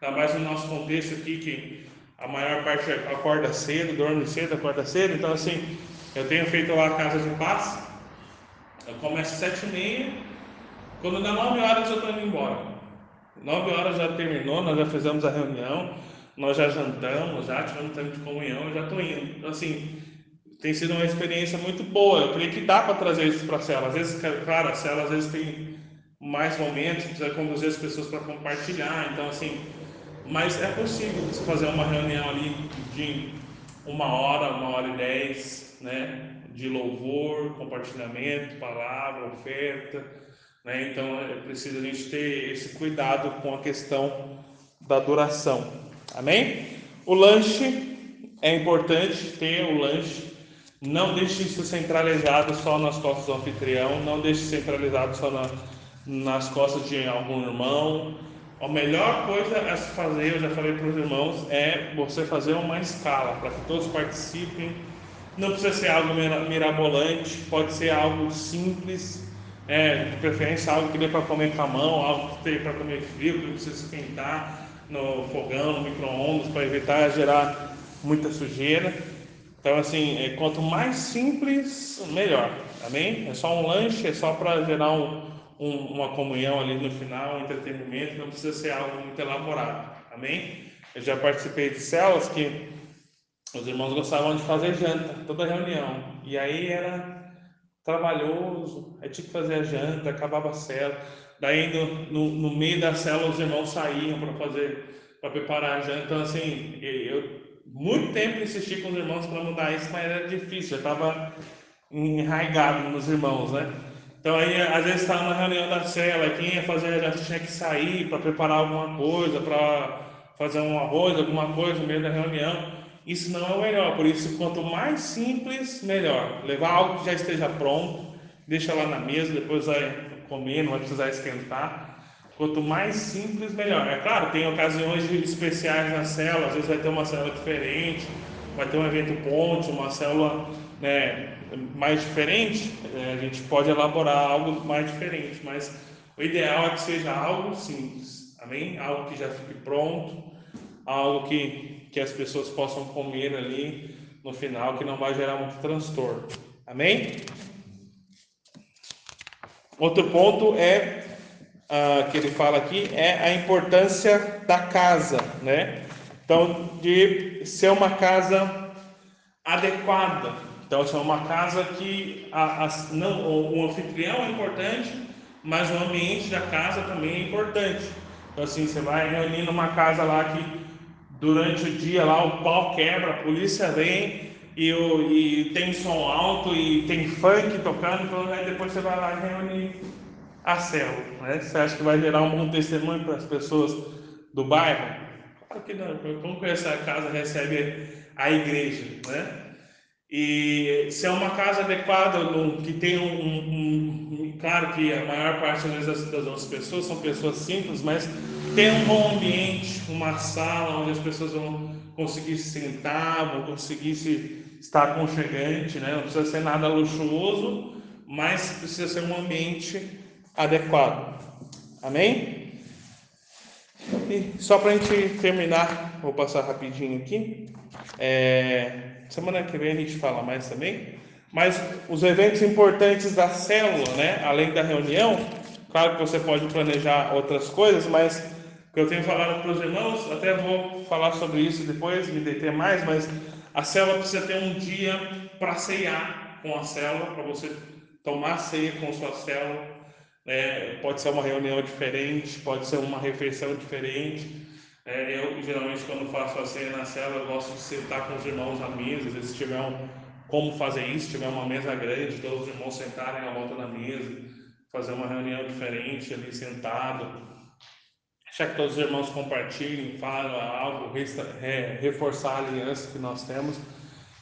ainda mais no nosso contexto aqui que a maior parte acorda cedo, dorme cedo, acorda cedo. Então, assim, eu tenho feito lá a Casa de Paz. Eu começo às sete e meia. Quando dá nove horas eu estou indo embora. Nove horas já terminou, nós já fizemos a reunião, nós já jantamos, já tivemos tempo de comunhão, já estou indo. Então, assim, tem sido uma experiência muito boa. Eu creio que dá para trazer isso para a cela. Às vezes, claro, a cela às vezes tem mais momentos, precisa conduzir as pessoas para compartilhar. Então, assim, mas é possível você fazer uma reunião ali de uma hora, uma hora e dez, né? De louvor, compartilhamento, palavra, oferta né? Então é preciso a gente ter esse cuidado com a questão da duração. Amém? O lanche é importante ter o lanche. Não deixe isso centralizado só nas costas do anfitrião, não deixe centralizado só na, nas costas de algum irmão. A melhor coisa a se fazer, eu já falei para os irmãos, é você fazer uma escala para que todos participem. Não precisa ser algo mirabolante, pode ser algo simples, é, de preferência algo que dê para comer com a mão, algo que dê para comer frio, que precisa esquentar no fogão, no micro-ondas, para evitar gerar muita sujeira. Então, assim, é, quanto mais simples, melhor. Amém? É só um lanche, é só para gerar um, um, uma comunhão ali no final, um entretenimento, não precisa ser algo muito elaborado. Amém? Eu já participei de células que os irmãos gostavam de fazer janta, toda reunião. E aí era trabalhoso, aí tinha que fazer a janta, acabava a célula. Daí no, no, no meio da célula os irmãos saíam para fazer, para preparar a janta. Então assim, eu muito tempo insisti com os irmãos para mudar isso, mas era difícil, já estava enraigado nos irmãos, né? Então aí às vezes estava na reunião da cela, quem ia fazer a janta tinha que sair para preparar alguma coisa, para fazer um arroz, alguma coisa no meio da reunião. Isso não é o melhor, por isso quanto mais simples, melhor. Levar algo que já esteja pronto, deixa lá na mesa, depois vai comer, não vai precisar esquentar. Quanto mais simples, melhor. É claro, tem ocasiões especiais na célula, às vezes vai ter uma célula diferente, vai ter um evento ponte, uma célula né, mais diferente, é, a gente pode elaborar algo mais diferente, mas o ideal é que seja algo simples, amém? Algo que já fique pronto, algo que, que as pessoas possam comer ali no final, que não vai gerar muito transtorno, amém? Outro ponto é uh, que ele fala aqui é a importância da casa, né? Então, de ser uma casa adequada. Então, ser uma casa que a, a, não, o, o anfitrião é importante, mas o ambiente da casa também é importante. Então, assim, você vai reunir numa casa lá que durante o dia lá o pau quebra, a polícia vem e, o, e tem som alto e tem funk tocando, então aí depois você vai lá e reúne a célula. Né? Você acha que vai gerar um bom testemunho para as pessoas do bairro? Claro que não. Como que essa casa recebe a igreja? Né? E se é uma casa adequada, que tem um, um, um, Claro que a maior parte das, das pessoas são pessoas simples, mas tem um bom ambiente, uma sala onde as pessoas vão conseguir se sentar, vão conseguir se estar aconchegante, né? não precisa ser nada luxuoso, mas precisa ser um ambiente adequado. Amém? E só para a gente terminar, vou passar rapidinho aqui. É, semana que vem a gente fala mais também. Mas os eventos importantes da célula, né? Além da reunião, claro que você pode planejar outras coisas, mas que eu tenho falado para os irmãos, até vou falar sobre isso depois, me deter mais, mas a célula precisa ter um dia para ceiar com a célula, para você tomar ceia com sua célula é, pode ser uma reunião diferente, pode ser uma refeição diferente. É, eu, geralmente, quando faço a ceia na cela, eu gosto de sentar com os irmãos à mesa. Se tiver um, como fazer isso, se tiver uma mesa grande, todos os irmãos sentarem à volta da mesa, fazer uma reunião diferente ali sentado. Achar que todos os irmãos compartilhem, falem algo, reforçar a aliança que nós temos.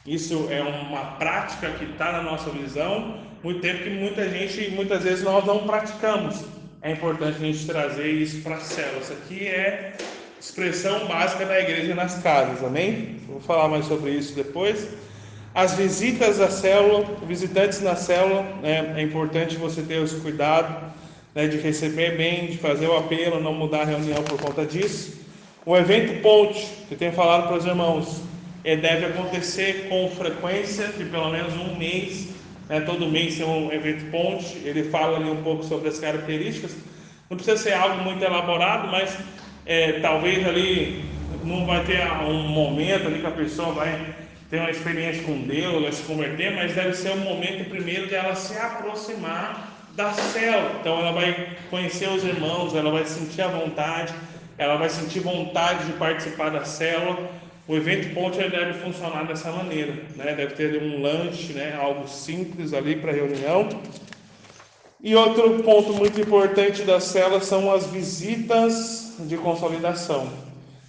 Isso é uma prática que está na nossa visão, muito tempo que muita gente, muitas vezes nós não praticamos. É importante a gente trazer isso para a célula. Isso aqui é expressão básica da igreja nas casas, amém? Vou falar mais sobre isso depois. As visitas à célula, visitantes na célula, né, é importante você ter esse cuidado né, de receber bem, de fazer o apelo, não mudar a reunião por conta disso. O evento ponte, que eu tenho falado para os irmãos, é, deve acontecer com frequência de pelo menos um mês, né, todo mês tem um evento ponte, ele fala ali um pouco sobre as características, não precisa ser algo muito elaborado, mas é, talvez ali não vai ter um momento ali que a pessoa vai ter uma experiência com Deus, vai se converter, mas deve ser um momento primeiro de ela se aproximar da célula. Então ela vai conhecer os irmãos, ela vai sentir a vontade, ela vai sentir vontade de participar da célula o evento ponte deve funcionar dessa maneira, né? Deve ter um lanche, né? Algo simples ali para reunião. E outro ponto muito importante da cela são as visitas de consolidação.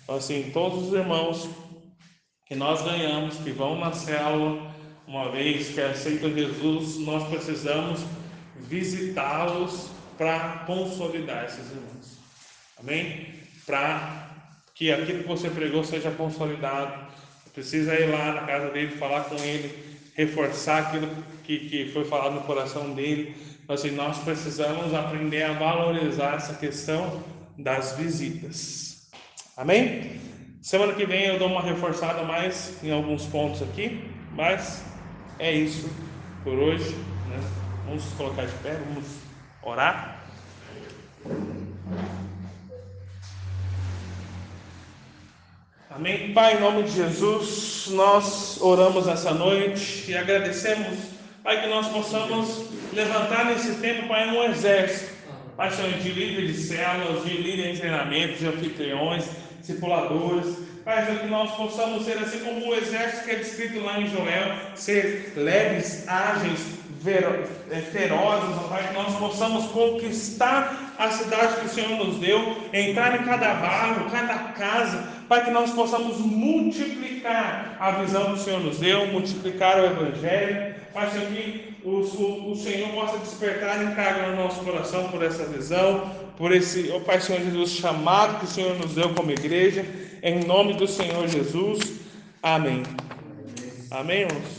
Então, assim, todos os irmãos que nós ganhamos, que vão na célula, uma vez que aceitam Jesus, nós precisamos visitá-los para consolidar esses irmãos. Amém? Para que aquilo que você pregou seja consolidado. Precisa ir lá na casa dele, falar com ele, reforçar aquilo que, que foi falado no coração dele. Então, assim, nós precisamos aprender a valorizar essa questão das visitas. Amém? Semana que vem eu dou uma reforçada mais em alguns pontos aqui, mas é isso por hoje. Né? Vamos colocar de pé, vamos orar. Amém. Pai, em nome de Jesus, nós oramos essa noite e agradecemos, Pai, que nós possamos levantar nesse tempo, Pai, um exército. Pai, Senhor, de líderes de células, de líderes em treinamento, de anfitriões, discipuladores. Pai, Senhor, que nós possamos ser assim como o exército que é descrito lá em Joel, ser leves, ágeis, ferozes, ó Pai, que nós possamos conquistar a cidade que o Senhor nos deu, entrar em cada bairro, cada casa, Pai, que nós possamos multiplicar a visão que o Senhor nos deu, multiplicar o Evangelho, Senhor, que o, o, o Senhor possa despertar e encargar no nosso coração por essa visão, por esse, ó Pai, Senhor Jesus, chamado que o Senhor nos deu como igreja, em nome do Senhor Jesus. Amém. Amém, irmãos?